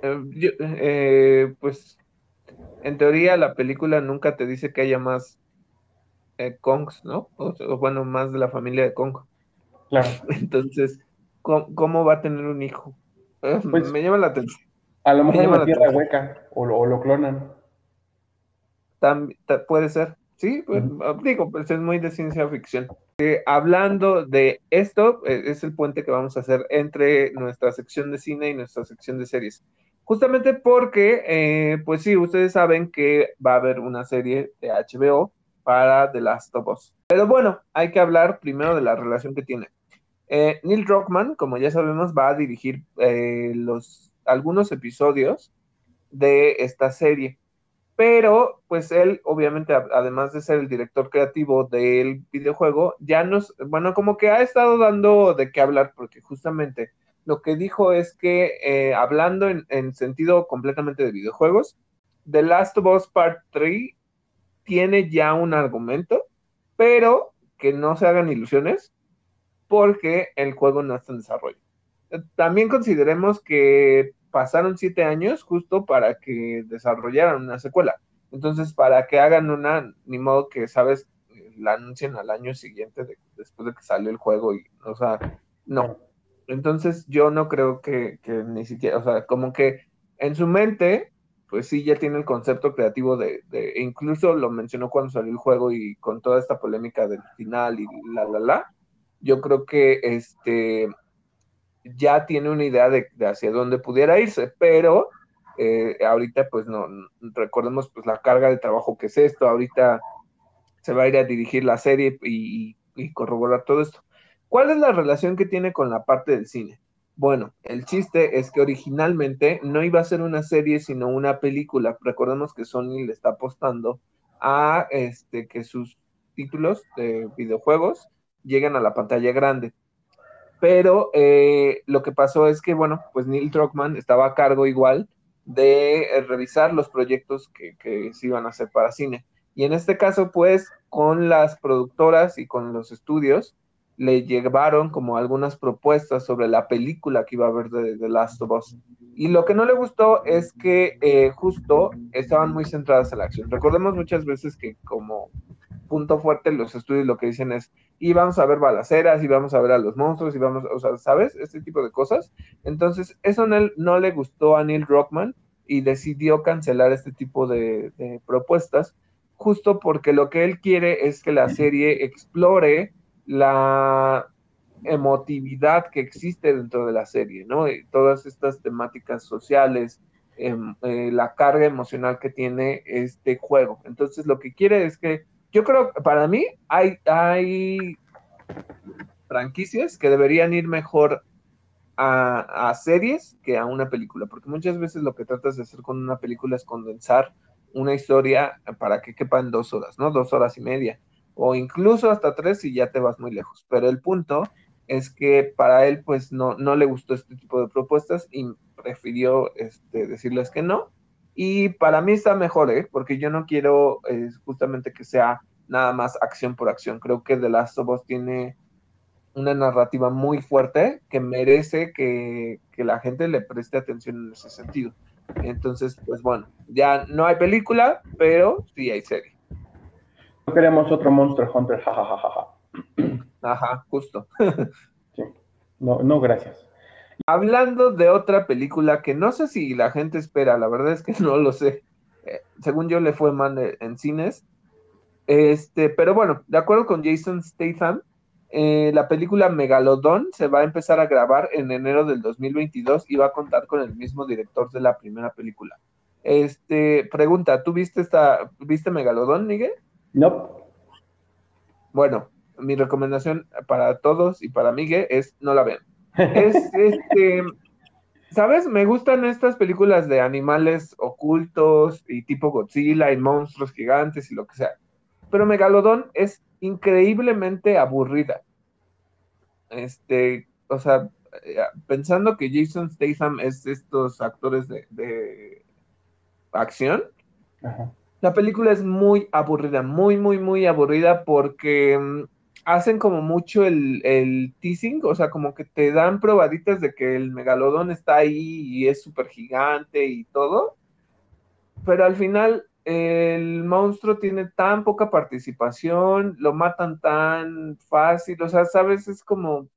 eh, pues, en teoría la película nunca te dice que haya más Kongs, ¿no? O, bueno, más de la familia de Kong. Claro. Entonces, ¿cómo, va a tener un hijo? Pues, me llama la atención. A lo mejor la tierra hueca o lo, clonan. puede ser. Sí, pues, digo, pues es muy de ciencia ficción. Eh, hablando de esto, eh, es el puente que vamos a hacer entre nuestra sección de cine y nuestra sección de series. Justamente porque, eh, pues sí, ustedes saben que va a haber una serie de HBO para The Last of Us. Pero bueno, hay que hablar primero de la relación que tiene. Neil Druckmann, como ya sabemos, va a dirigir los, algunos episodios de esta serie pero pues él obviamente además de ser el director creativo del videojuego, ya nos, bueno, como que ha estado dando de qué hablar porque justamente lo que dijo es que eh, hablando en, sentido completamente de videojuegos, The Last of Us Part 3 tiene ya un argumento, pero que no se hagan ilusiones porque el juego no está en desarrollo. También consideremos que pasaron siete años justo para que desarrollaran una secuela. Entonces, para que hagan una, ni modo que, ¿sabes? La anuncien al año siguiente después de que salió el juego y, o sea, no. Entonces, yo no creo que, ni siquiera, o sea, como que en su mente, pues sí, ya tiene el concepto creativo de, de, e incluso lo mencionó cuando salió el juego y con toda esta polémica del final y la, la, la. Yo creo que este, ya tiene una idea de, hacia dónde pudiera irse, pero eh, ahorita pues no, recordemos pues la carga de trabajo que es esto, ahorita se va a ir a dirigir la serie y, corroborar todo esto. ¿Cuál es la relación que tiene con la parte del cine? Bueno, el chiste es que originalmente no iba a ser una serie, sino una película. Recordemos que Sony le está apostando a este, que sus títulos de videojuegos lleguen a la pantalla grande pero eh, lo que pasó es que, bueno, pues Neil Druckmann estaba a cargo igual de eh, revisar los proyectos que, se iban a hacer para cine. Y en este caso, pues, con las productoras y con los estudios, le llevaron como algunas propuestas sobre la película que iba a ver de The Last of Us. Y lo que no le gustó es que eh, justo estaban muy centradas en la acción. Recordemos muchas veces que como punto fuerte los estudios lo que dicen es, y vamos a ver balaceras, y vamos a ver a los monstruos, y vamos, o sea, ¿sabes? Este tipo de cosas. Entonces, eso no, no le gustó a Neil Rockman y decidió cancelar este tipo de, propuestas, justo porque lo que él quiere es que la serie explore la emotividad que existe dentro de la serie, ¿no? Y todas estas temáticas sociales, em, eh, la carga emocional que tiene este juego. Entonces, lo que quiere es que yo creo, para mí, hay, franquicias que deberían ir mejor a, series que a una película, porque muchas veces lo que tratas de hacer con una película es condensar una historia para que quepa en dos horas, ¿no? Dos horas y media, o incluso hasta tres y ya te vas muy lejos. Pero el punto es que para él, pues, no, no le gustó este tipo de propuestas y prefirió este, decirles que no y para mí está mejor, ¿eh? porque yo no quiero eh, justamente que sea nada más acción por acción. Creo que The Last of Us tiene una narrativa muy fuerte que merece que, la gente le preste atención en ese sentido. Entonces, pues bueno, ya no hay película, pero sí hay serie. No queremos otro Monster Hunter, jajajaja. Ajá, justo. sí. No, no, gracias. Hablando de otra película que no sé si la gente espera, la verdad es que no lo sé. Eh, según yo le fue mal en cines. Este, pero bueno, de acuerdo con Jason Statham, eh, la película Megalodon se va a empezar a grabar en enero del 2022 y va a contar con el mismo director de la primera película. Este, pregunta, ¿tú viste esta, viste Megalodon, Miguel? No. Bueno, mi recomendación para todos y para Miguel es no la vean. Es este, ¿sabes? Me gustan estas películas de animales ocultos y tipo Godzilla y monstruos gigantes y lo que sea. Pero Megalodón es increíblemente aburrida. Este, o sea, eh, pensando que Jason Statham es estos actores de, acción, la película es muy aburrida, muy, muy, muy aburrida porque mm, hacen como mucho el, teasing, o sea, como que te dan probaditas de que el megalodón está ahí y es súper gigante y todo, pero al final el monstruo tiene tan poca participación, lo matan tan fácil, o sea, sabes, es como,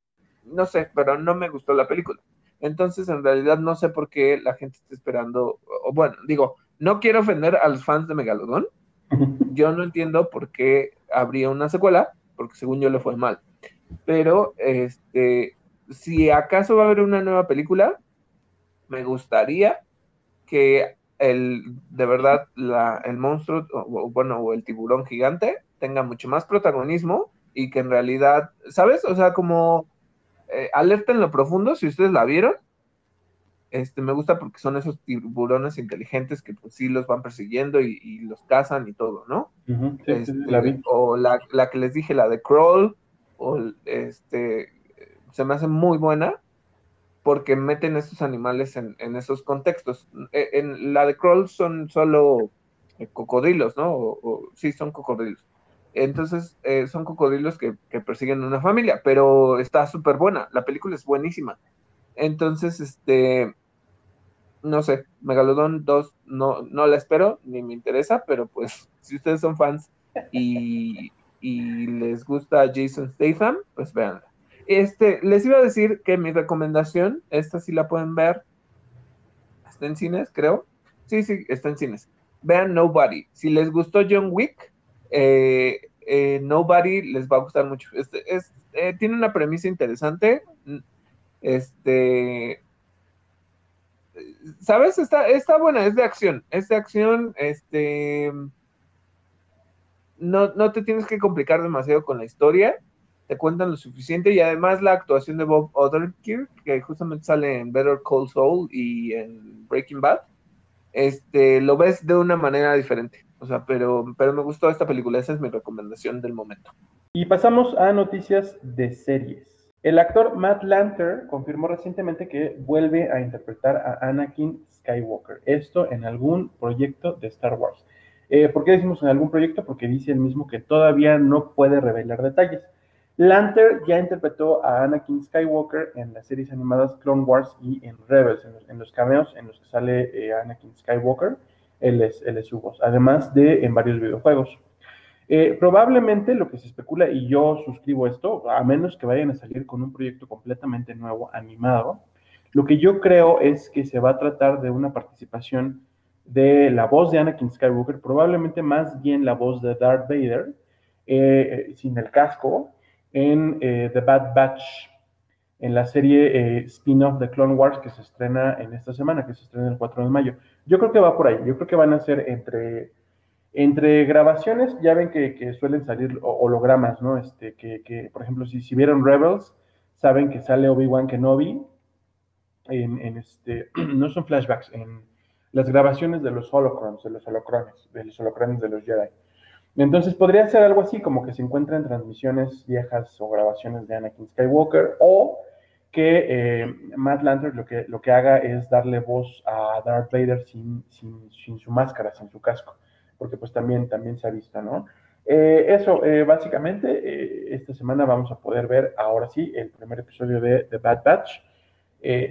no sé, pero no me gustó la película. Entonces, en realidad, no sé por qué la gente está esperando, o bueno, digo, no quiero ofender a los fans de Megalodón, Yo no entiendo por qué habría una secuela, porque según yo le fue mal. Pero, este, si acaso va a haber una nueva película, me gustaría que el, de verdad, la, el monstruo, o, bueno, o el tiburón gigante tenga mucho más protagonismo y que en realidad, ¿sabes? O sea, como eh, alerta en lo profundo, si ustedes la vieron, este, me gusta porque son esos tiburones inteligentes que pues sí los van persiguiendo y, los cazan y todo, ¿no? Este, o la, la, que les dije, la de Crawl, o este, se me hace muy buena porque meten estos animales en, esos contextos. E, en, la de Crawl son solo eh, cocodrilos, ¿no? O, sí, son cocodrilos. Entonces, eh, son cocodrilos que, que, persiguen una familia, pero está súper buena. La película es buenísima. Entonces, este, no sé, Megalodon 2 no, no la espero, ni me interesa, pero pues si ustedes son fans y, les gusta Jason Statham, pues véanla. Este, les iba a decir que mi recomendación, esta sí la pueden ver, está en cines, creo. Sí, sí, está en cines. Vean Nobody. Si les gustó John Wick, eh, eh, Nobody les va a gustar mucho. Este, es, eh, tiene una premisa interesante. Este, ¿sabes? Está, está buena, es de acción. Es de acción, este. No, no te tienes que complicar demasiado con la historia te cuentan lo suficiente y además la actuación de Bob Odenkirk, que justamente sale en Better Call Saul y en Breaking Bad, este, lo ves de una manera diferente. O sea, pero, pero me gustó esta película, esa es mi recomendación del momento. Y pasamos a noticias de series. El actor Matt Lanter confirmó recientemente que vuelve a interpretar a Anakin Skywalker, esto en algún proyecto de Star Wars. Eh, ¿Por qué decimos en algún proyecto? Porque dice él mismo que todavía no puede revelar detalles. Lanter ya interpretó a Anakin Skywalker en las series animadas Clone Wars y en Rebels, en los, cameos en los que sale eh, Anakin Skywalker, es, él es su voz, además de en varios videojuegos. Eh, probablemente lo que se especula, y yo suscribo esto, a menos que vayan a salir con un proyecto completamente nuevo, animado, lo que yo creo es que se va a tratar de una participación de la voz de Anakin Skywalker, probablemente más bien la voz de Darth Vader, eh, sin el casco, en eh, The Bad Batch, en la serie eh, spin-off de Clone Wars que se estrena en esta semana, que se estrena el 4 de mayo. Yo creo que va por ahí, yo creo que van a ser entre, entre grabaciones, ya ven que, suelen salir hologramas, ¿no? Este, que, por ejemplo, si, vieron Rebels, saben que sale Obi-Wan Kenobi en, en este, no son flashbacks, en las grabaciones de los holocrons, de los holocrones, de los holocrones de los Jedi. Entonces podría ser algo así, como que se encuentran transmisiones viejas o grabaciones de Anakin Skywalker, o que eh, Matt Lanter lo que, lo que haga es darle voz a Darth Vader sin, sin, su máscara, sin su casco, porque pues también, también se ha visto, ¿no? Eh, eso, eh, básicamente, esta semana vamos a poder ver ahora sí el primer episodio de The Bad Batch.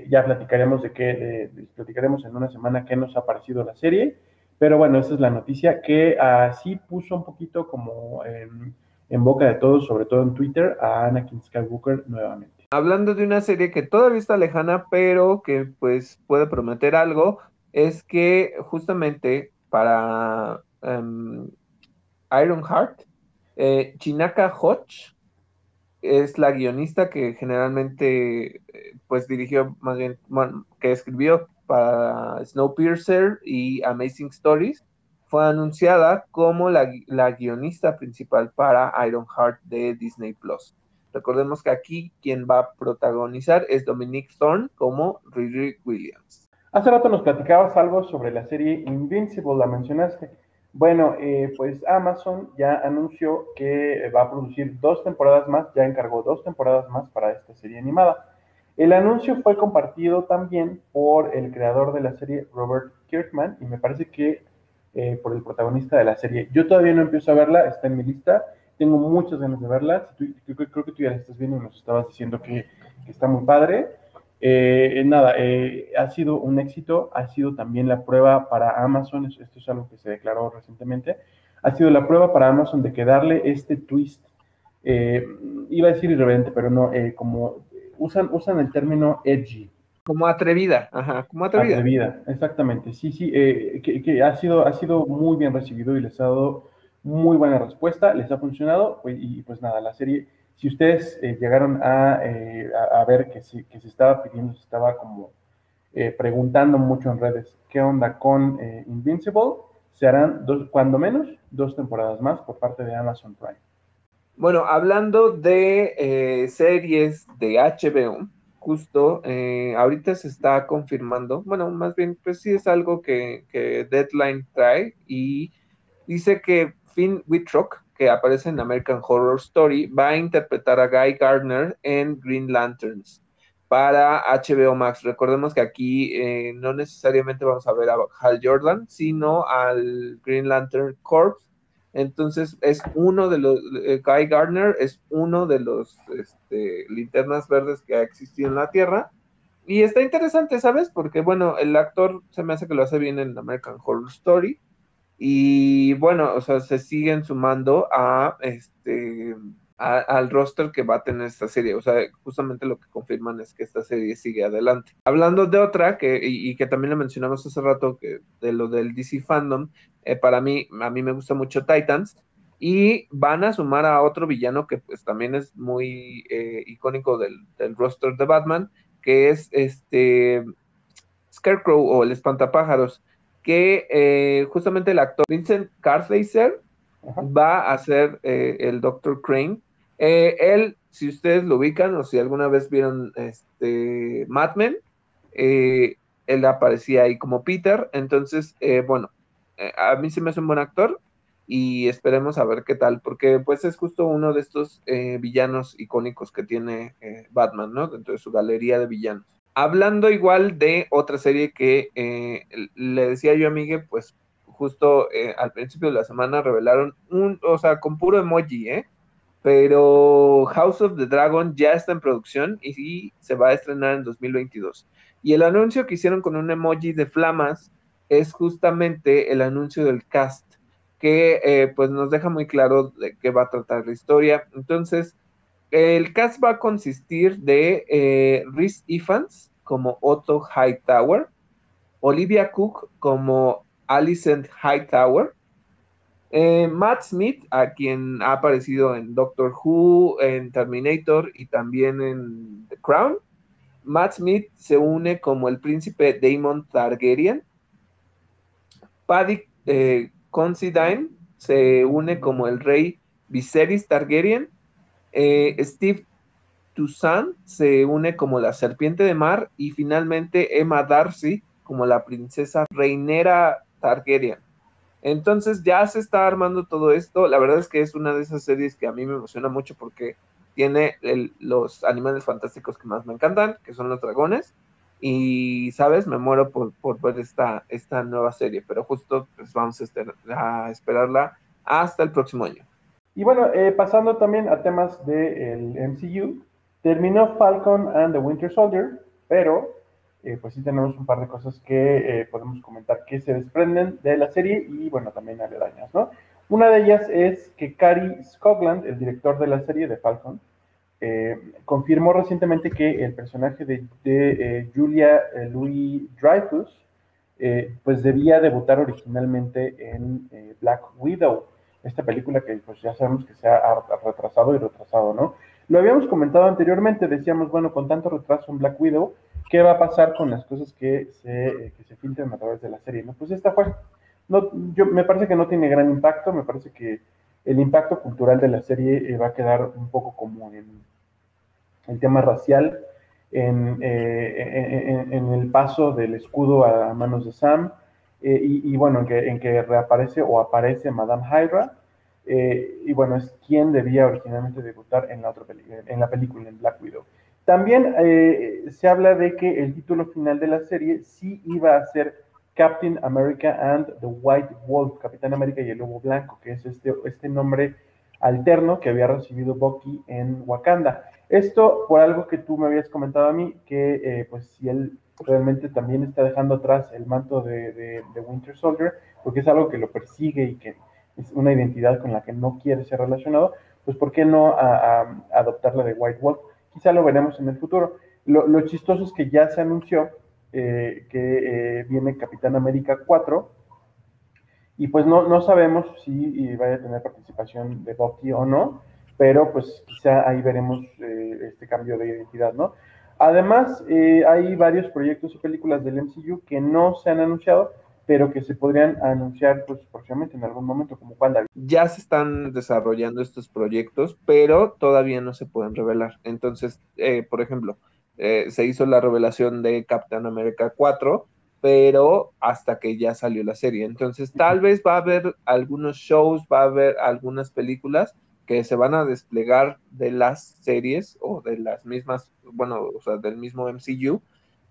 ya platicaremos de qué, platicaremos en una semana qué nos ha parecido la serie. Pero bueno, esa es la noticia que así puso un poquito como en, boca de todos, sobre todo en Twitter, a Anakin Skywalker nuevamente. Hablando de una serie que todavía está lejana, pero que pues puede prometer algo, es que justamente para um, Iron Heart, eh, Chinaka Hodge es la guionista que generalmente eh, pues dirigió, que escribió para Snowpiercer y Amazing Stories, fue anunciada como la, guionista principal para Ironheart de Disney Plus. Recordemos que aquí quien va a protagonizar es Dominique Thorne como Riri Williams. Hace rato nos platicabas algo sobre la serie Invincible, la mencionaste. Bueno, eh, pues Amazon ya anunció que va a producir dos temporadas más, ya encargó dos temporadas más para esta serie animada. El anuncio fue compartido también por el creador de la serie, Robert Kirkman, y me parece que eh, por el protagonista de la serie. Yo todavía no empiezo a verla, está en mi lista, tengo muchas ganas de verla. creo, que tú ya la estás viendo y nos estabas diciendo que, está muy padre. Eh, nada, eh, ha sido un éxito, ha sido también la prueba para Amazon, esto es algo que se declaró recientemente, ha sido la prueba para Amazon de que darle este twist, iba a decir irreverente, pero no, como usan, usan el término edgy, Como atrevida, ajá, como atrevida. Atrevida, exactamente. Sí, sí, eh, que, que ha, sido, ha sido muy bien recibido y les ha dado muy buena respuesta, les ha funcionado. pues, Y pues nada, la serie, si ustedes eh, llegaron a, eh, ver que, se estaba pidiendo, se estaba como eh, preguntando mucho en redes qué onda con eh, Invincible, se harán dos, cuando menos dos temporadas más por parte de Amazon Prime. Bueno, hablando de series de HBO, justo ahorita se está confirmando, bueno, más bien, pues sí es algo que, que Deadline trae y dice que Finn Wittrock, que aparece en American Horror Story, va a interpretar a Guy Gardner en Green Lanterns para HBO Max. Recordemos que aquí eh, no necesariamente vamos a ver a Hal Jordan, sino al Green Lantern Corps. Entonces es uno de los, eh, Guy Gardner es uno de los este, linternas verdes que ha existido en la Tierra. Y está interesante, ¿sabes? Porque, bueno, el actor se me hace que lo hace bien en American Horror Story. Y bueno, o sea, se siguen sumando a este al roster que va a tener esta serie. O sea, justamente lo que confirman es que esta serie sigue adelante. Hablando de otra, que, y, que también lo mencionamos hace rato, que de lo del DC Fandom, eh, para mí, a mí me gusta mucho Titans. Y van a sumar a otro villano que pues también es muy eh, icónico del, del roster de Batman, que es este Scarecrow o el espantapájaros, que eh, justamente el actor Vincent Carthaser Ajá. va a ser eh, el Dr. Crane. Eh, él, si ustedes lo ubican o si alguna vez vieron este Mad Men, él aparecía ahí como Peter. Entonces, eh, bueno, a mí se me hace un buen actor y esperemos a ver qué tal, porque pues es justo uno de estos villanos icónicos que tiene Batman, ¿no? Dentro de su galería de villanos. Hablando igual de otra serie que eh, le decía yo a Miguel, pues justo eh, al principio de la semana revelaron un, o sea, con puro emoji, ¿eh? Pero House of the Dragon ya está en producción y se va a estrenar en 2022. Y el anuncio que hicieron con un emoji de flamas es justamente el anuncio del cast, que eh, pues nos deja muy claro de qué va a tratar la historia. Entonces, el cast va a consistir de eh, Rhys Ifans como Otto Hightower, Olivia Cook como Alicent Hightower, eh, Matt Smith, a quien ha aparecido en Doctor Who, en Terminator y también en The Crown. Matt Smith se une como el príncipe Daemon Targaryen. Paddy eh, Considine se une como el rey Viserys Targaryen. Eh, Steve Toussaint se une como la serpiente de mar. Y finalmente Emma Darcy como la princesa reinera Targaryen. Entonces ya se está armando todo esto. La verdad es que es una de esas series que a mí me emociona mucho porque tiene los animales fantásticos que más me encantan, que son los dragones. Y, ¿sabes? Me muero por, ver esta, nueva serie, pero justo pues, vamos a, a esperarla hasta el próximo año. Y bueno, eh, pasando también a temas del MCU, terminó Falcon and the Winter Soldier, pero eh, pues sí tenemos un par de cosas que eh, podemos comentar que se desprenden de la serie y bueno, también aledañas, ¿no? Una de ellas es que Cary Scotland, el director de la serie de Falcon, eh, confirmó recientemente que el personaje de, de, Julia Louis Dreyfus pues debía debutar originalmente en Black Widow, esta película que pues ya sabemos que se ha retrasado y retrasado, ¿no? Lo habíamos comentado anteriormente, decíamos, bueno, con tanto retraso en Black Widow, ¿qué va a pasar con las cosas que se, eh, que se filtran a través de la serie? ¿no? Pues esta fue. No, yo, me parece que no tiene gran impacto, me parece que el impacto cultural de la serie eh, va a quedar un poco como en el tema racial, en, eh, en, el paso del escudo a manos de Sam, y, y, bueno, en que, en que, reaparece o aparece Madame Hydra, eh, y bueno, es quien debía originalmente debutar en la, otra en la película, en Black Widow. También eh, se habla de que el título final de la serie sí iba a ser Captain America and the White Wolf, Capitán América y el Lobo Blanco, que es este, este nombre alterno que había recibido Bucky en Wakanda. Esto por algo que tú me habías comentado a mí, que eh, pues si él realmente también está dejando atrás el manto de, Winter Soldier, porque es algo que lo persigue y que es una identidad con la que no quiere ser relacionado, pues ¿por qué no a, adoptar la de White Wolf? Quizá lo veremos en el futuro. Lo, chistoso es que ya se anunció eh, que eh, viene Capitán América 4 y pues no, no sabemos si vaya a tener participación de Bucky o no, pero pues quizá ahí veremos eh, este cambio de identidad, ¿no? Además, hay varios proyectos y películas del MCU que no se han anunciado, pero que se podrían anunciar pues próximamente en algún momento, como cuál Ya se están desarrollando estos proyectos, pero todavía no se pueden revelar. Entonces, eh, por ejemplo, eh, se hizo la revelación de Captain America 4, pero hasta que ya salió la serie. Entonces, tal vez va a haber algunos shows, va a haber algunas películas que se van a desplegar de las series o de las mismas, bueno, o sea, del mismo MCU,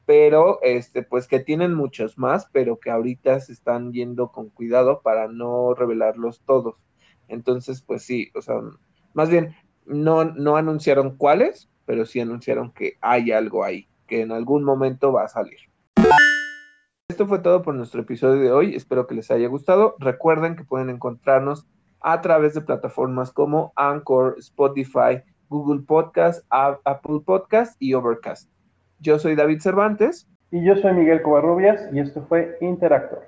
pero este, pues que tienen muchos más, pero que ahorita se están yendo con cuidado para no revelarlos todos. Entonces, pues sí, o sea, más bien, no, no anunciaron cuáles, pero sí anunciaron que hay algo ahí, que en algún momento va a salir. Esto fue todo por nuestro episodio de hoy, espero que les haya gustado. Recuerden que pueden encontrarnos a través de plataformas como Anchor, Spotify, Google Podcast, Apple Podcast y Overcast. Yo soy David Cervantes. Y yo soy Miguel Covarrubias y esto fue Interactor.